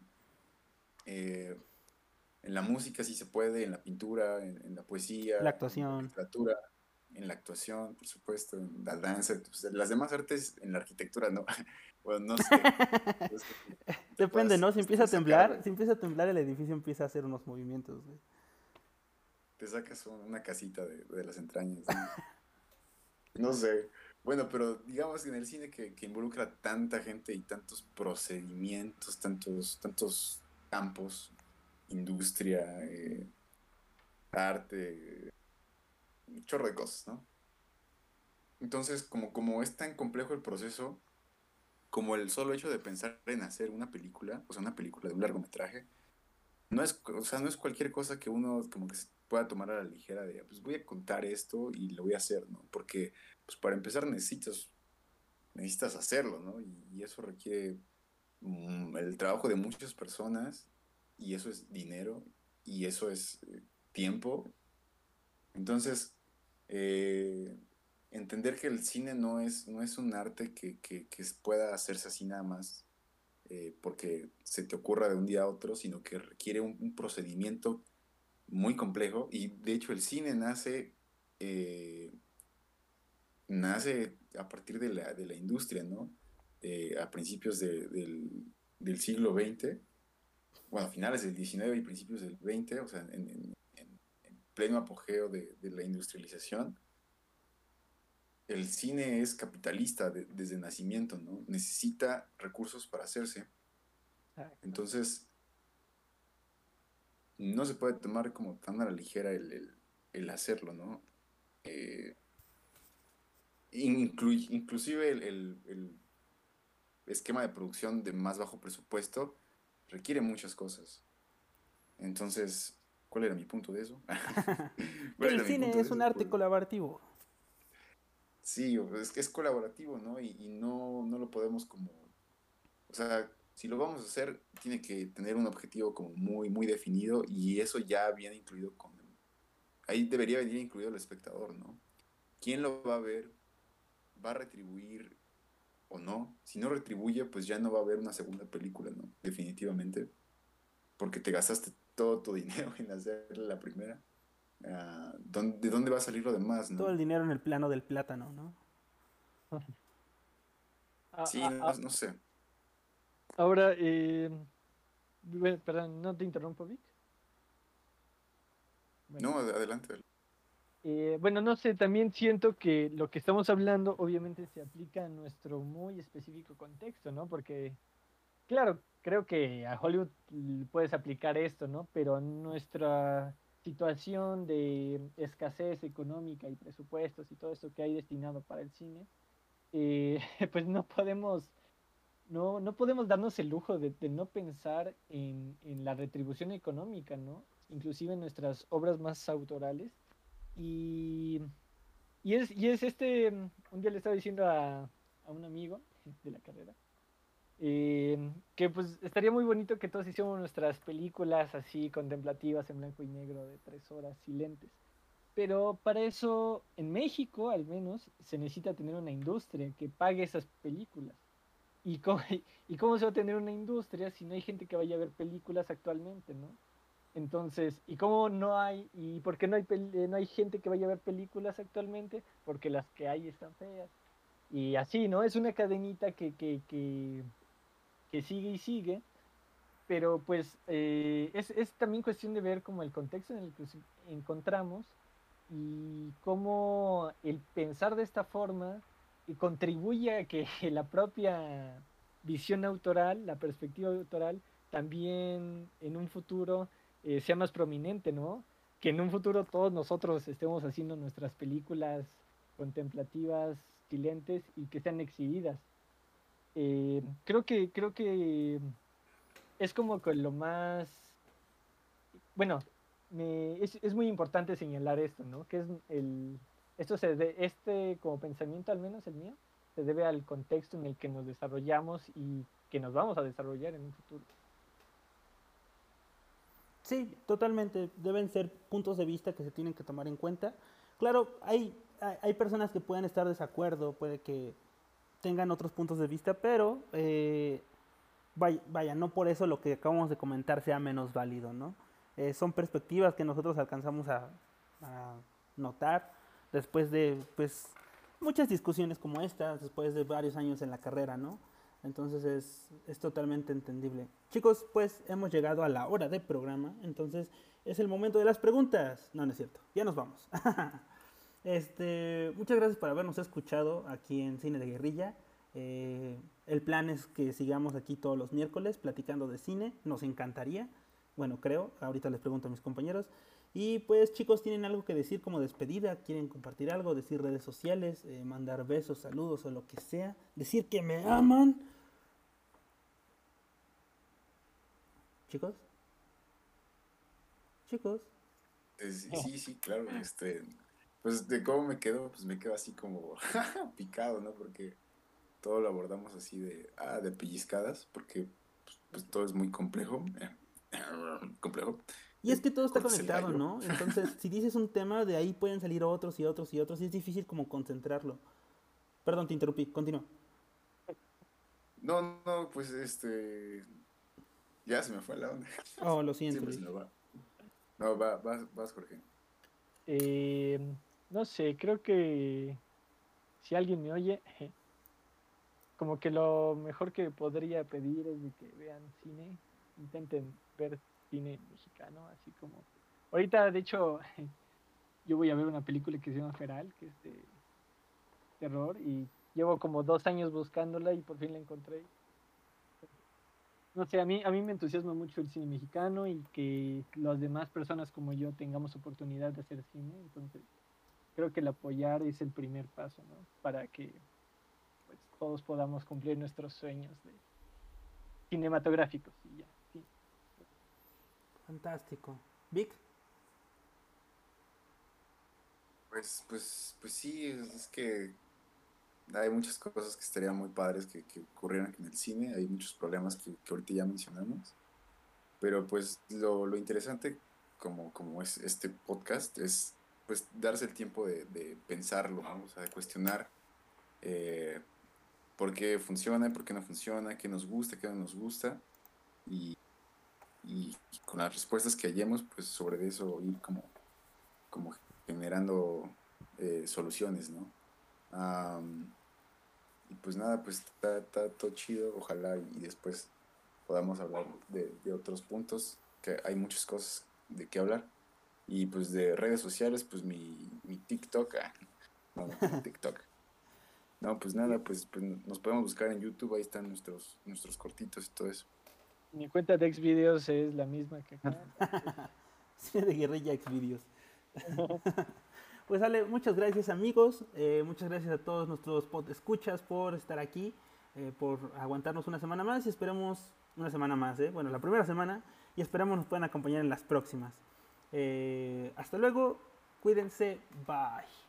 Eh, en la música sí se puede, en la pintura, en, la poesía, la actuación. en la literatura, en la actuación, por supuesto, en la danza, pues, las demás artes, en la arquitectura no. bueno, no sé. Depende, ¿no? Si empieza a temblar, si empieza a temblar el edificio empieza a hacer unos movimientos. Te sacas una casita de, las entrañas. ¿no? sé. Bueno, pero digamos que en el cine que, que, involucra tanta gente y tantos procedimientos, tantos, tantos campos, industria, eh, arte, un chorro de cosas, ¿no? Entonces, como, como es tan complejo el proceso, como el solo hecho de pensar en hacer una película, o sea, una película de un largometraje, no es, o sea, no es cualquier cosa que uno como que pueda tomar a la ligera de, pues voy a contar esto y lo voy a hacer, ¿no? Porque, pues para empezar necesitas, necesitas hacerlo, ¿no? Y, eso requiere el trabajo de muchas personas y eso es dinero y eso es eh, tiempo. Entonces, eh, entender que el cine no es, no es un arte que, pueda hacerse así nada más eh, porque se te ocurra de un día a otro, sino que requiere un, procedimiento muy complejo y de hecho el cine nace, nace a partir de la, de la industria, ¿no? A principios del, del siglo XX bueno, finales del 19 y principios del 20, o sea, en, pleno apogeo de, la industrialización, el cine es capitalista desde nacimiento, ¿no? Necesita recursos para hacerse. Entonces, no se puede tomar como tan a la ligera el, hacerlo, ¿no? Eh, inclusive el, esquema de producción de más bajo presupuesto requiere muchas cosas. Entonces, ¿cuál era mi punto de eso? el cine es un arte colaborativo. Sí, es que es colaborativo, ¿no? Y, no, no lo podemos como... O sea, si lo vamos a hacer, tiene que tener un objetivo como muy, muy definido y eso ya viene incluido con... Ahí debería venir incluido el espectador, ¿no? ¿Quién lo va a ver? ¿Va a retribuir o no. Si no retribuye, pues ya no va a haber una segunda película, ¿no? Definitivamente. Porque te gastaste todo tu dinero en hacer la primera. Ah, ¿De dónde va a salir lo demás? Todo el dinero en el plano del plátano, ¿no? Ah, sí, ah, no, sé. Ahora, eh, perdón, ¿no te interrumpo, Vic? No, adelante. Eh, bueno, no sé, también siento que lo que estamos hablando obviamente se aplica a nuestro muy específico contexto, ¿no? Porque, claro, creo que a Hollywood puedes aplicar esto, ¿no? Pero nuestra situación de escasez económica y presupuestos y todo esto que hay destinado para el cine, eh, pues no podemos, no, no podemos darnos el lujo de, no pensar en, en la retribución económica, ¿no? Inclusive en nuestras obras más autorales y, y, es, y es este, un día le estaba diciendo a, a un amigo de la carrera, eh, que pues estaría muy bonito que todos hiciéramos nuestras películas así contemplativas en blanco y negro de tres horas silentes. Pero para eso, en México al menos, se necesita tener una industria que pague esas películas. ¿Y cómo, ¿Y cómo se va a tener una industria si no hay gente que vaya a ver películas actualmente, no? Entonces, ¿y cómo no hay, y por qué no hay, no hay gente que vaya a ver películas actualmente? Porque las que hay están feas. Y así, ¿no? Es una cadenita que, que, que, que sigue y sigue. Pero pues eh, es, es, también cuestión de ver como el contexto en el que nos encontramos y cómo el pensar de esta forma contribuye a que la propia visión autoral, la perspectiva autoral, también en un futuro eh, sea más prominente, ¿no? Que en un futuro todos nosotros estemos haciendo nuestras películas contemplativas, silentes y que sean exhibidas. Eh, creo que creo que es como que lo más bueno es, es, muy importante señalar esto no que es el esto se de, este como pensamiento al menos el mío se debe al contexto en el que nos desarrollamos y que nos vamos a desarrollar en un futuro Sí, totalmente. Deben ser puntos de vista que se tienen que tomar en cuenta. Claro, hay, hay personas que pueden estar de desacuerdo, puede que tengan otros puntos de vista, pero eh, vaya, no por eso lo que acabamos de comentar sea menos válido, ¿no? Eh, son perspectivas que nosotros alcanzamos a, notar después de, pues, muchas discusiones como estas, después de varios años en la carrera, ¿no? Entonces es, es, totalmente entendible. Chicos, pues hemos llegado a la hora de programa, entonces es el momento de las preguntas. No, no es cierto, ya nos vamos. este, muchas gracias por habernos escuchado aquí en Cine de Guerrilla. Eh, el plan es que sigamos aquí todos los miércoles platicando de cine, nos encantaría. Bueno, creo, ahorita les pregunto a mis compañeros. Y pues chicos, ¿tienen algo que decir como despedida? ¿Quieren compartir algo? ¿Decir redes sociales? Eh, ¿Mandar besos, saludos o lo que sea? ¿Decir que me aman? Chicos. Chicos. Eh, sí, sí, claro. Este, pues de cómo me quedo, pues me quedo así como picado, ¿no? Porque todo lo abordamos así de, ah, de pellizcadas, porque pues, pues todo es muy complejo. complejo. Y es que todo está conectado, ¿no? Entonces, si dices un tema, de ahí pueden salir otros y otros y otros, y es difícil como concentrarlo. Perdón, te interrumpí, continúa. No, no, pues este. Ya se me fue la onda. Oh, lo siento. va. No, va, vas, vas, Jorge. Eh, no sé, creo que si alguien me oye, como que lo mejor que podría pedir es de que vean cine, intenten ver cine mexicano, así como... Ahorita, de hecho, yo voy a ver una película que se llama Feral, que es de terror, y llevo como dos años buscándola y por fin la encontré. No sé, a mí, a mí me entusiasma mucho el cine mexicano y que las demás personas como yo tengamos oportunidad de hacer cine, entonces creo que el apoyar es el primer paso, ¿no? Para que todos podamos cumplir nuestros sueños de cinematográficos y ya. Fantástico. Vic. Pues, pues, pues sí, es que hay muchas cosas que estarían muy padres que, que ocurrieran en el cine, hay muchos problemas que, que ahorita ya mencionamos, pero pues lo, lo, interesante como, como es este podcast es pues darse el tiempo de, de pensarlo, vamos a cuestionar eh, por qué funciona, por qué no funciona, qué nos gusta, qué no nos gusta. Y, con las respuestas que hallemos, pues sobre eso ir como, como generando eh, soluciones, ¿no? Y pues nada, pues está, todo chido, ojalá y, después podamos hablar de, otros puntos, que hay muchas cosas de qué hablar. Y pues de redes sociales, pues mi, mi TikTok, ah, no, mi TikTok. No, pues nada, pues, pues, nos podemos buscar en YouTube, ahí están nuestros, nuestros cortitos y todo eso. Mi cuenta de Xvideos es la misma que acá. sí, de guerrilla Xvideos. pues Ale, muchas gracias amigos, eh, muchas gracias a todos nuestros escuchas por estar aquí, eh, por aguantarnos una semana más y esperemos una semana más, eh. bueno, la primera semana y esperamos nos puedan acompañar en las próximas. hasta luego, cuídense, bye.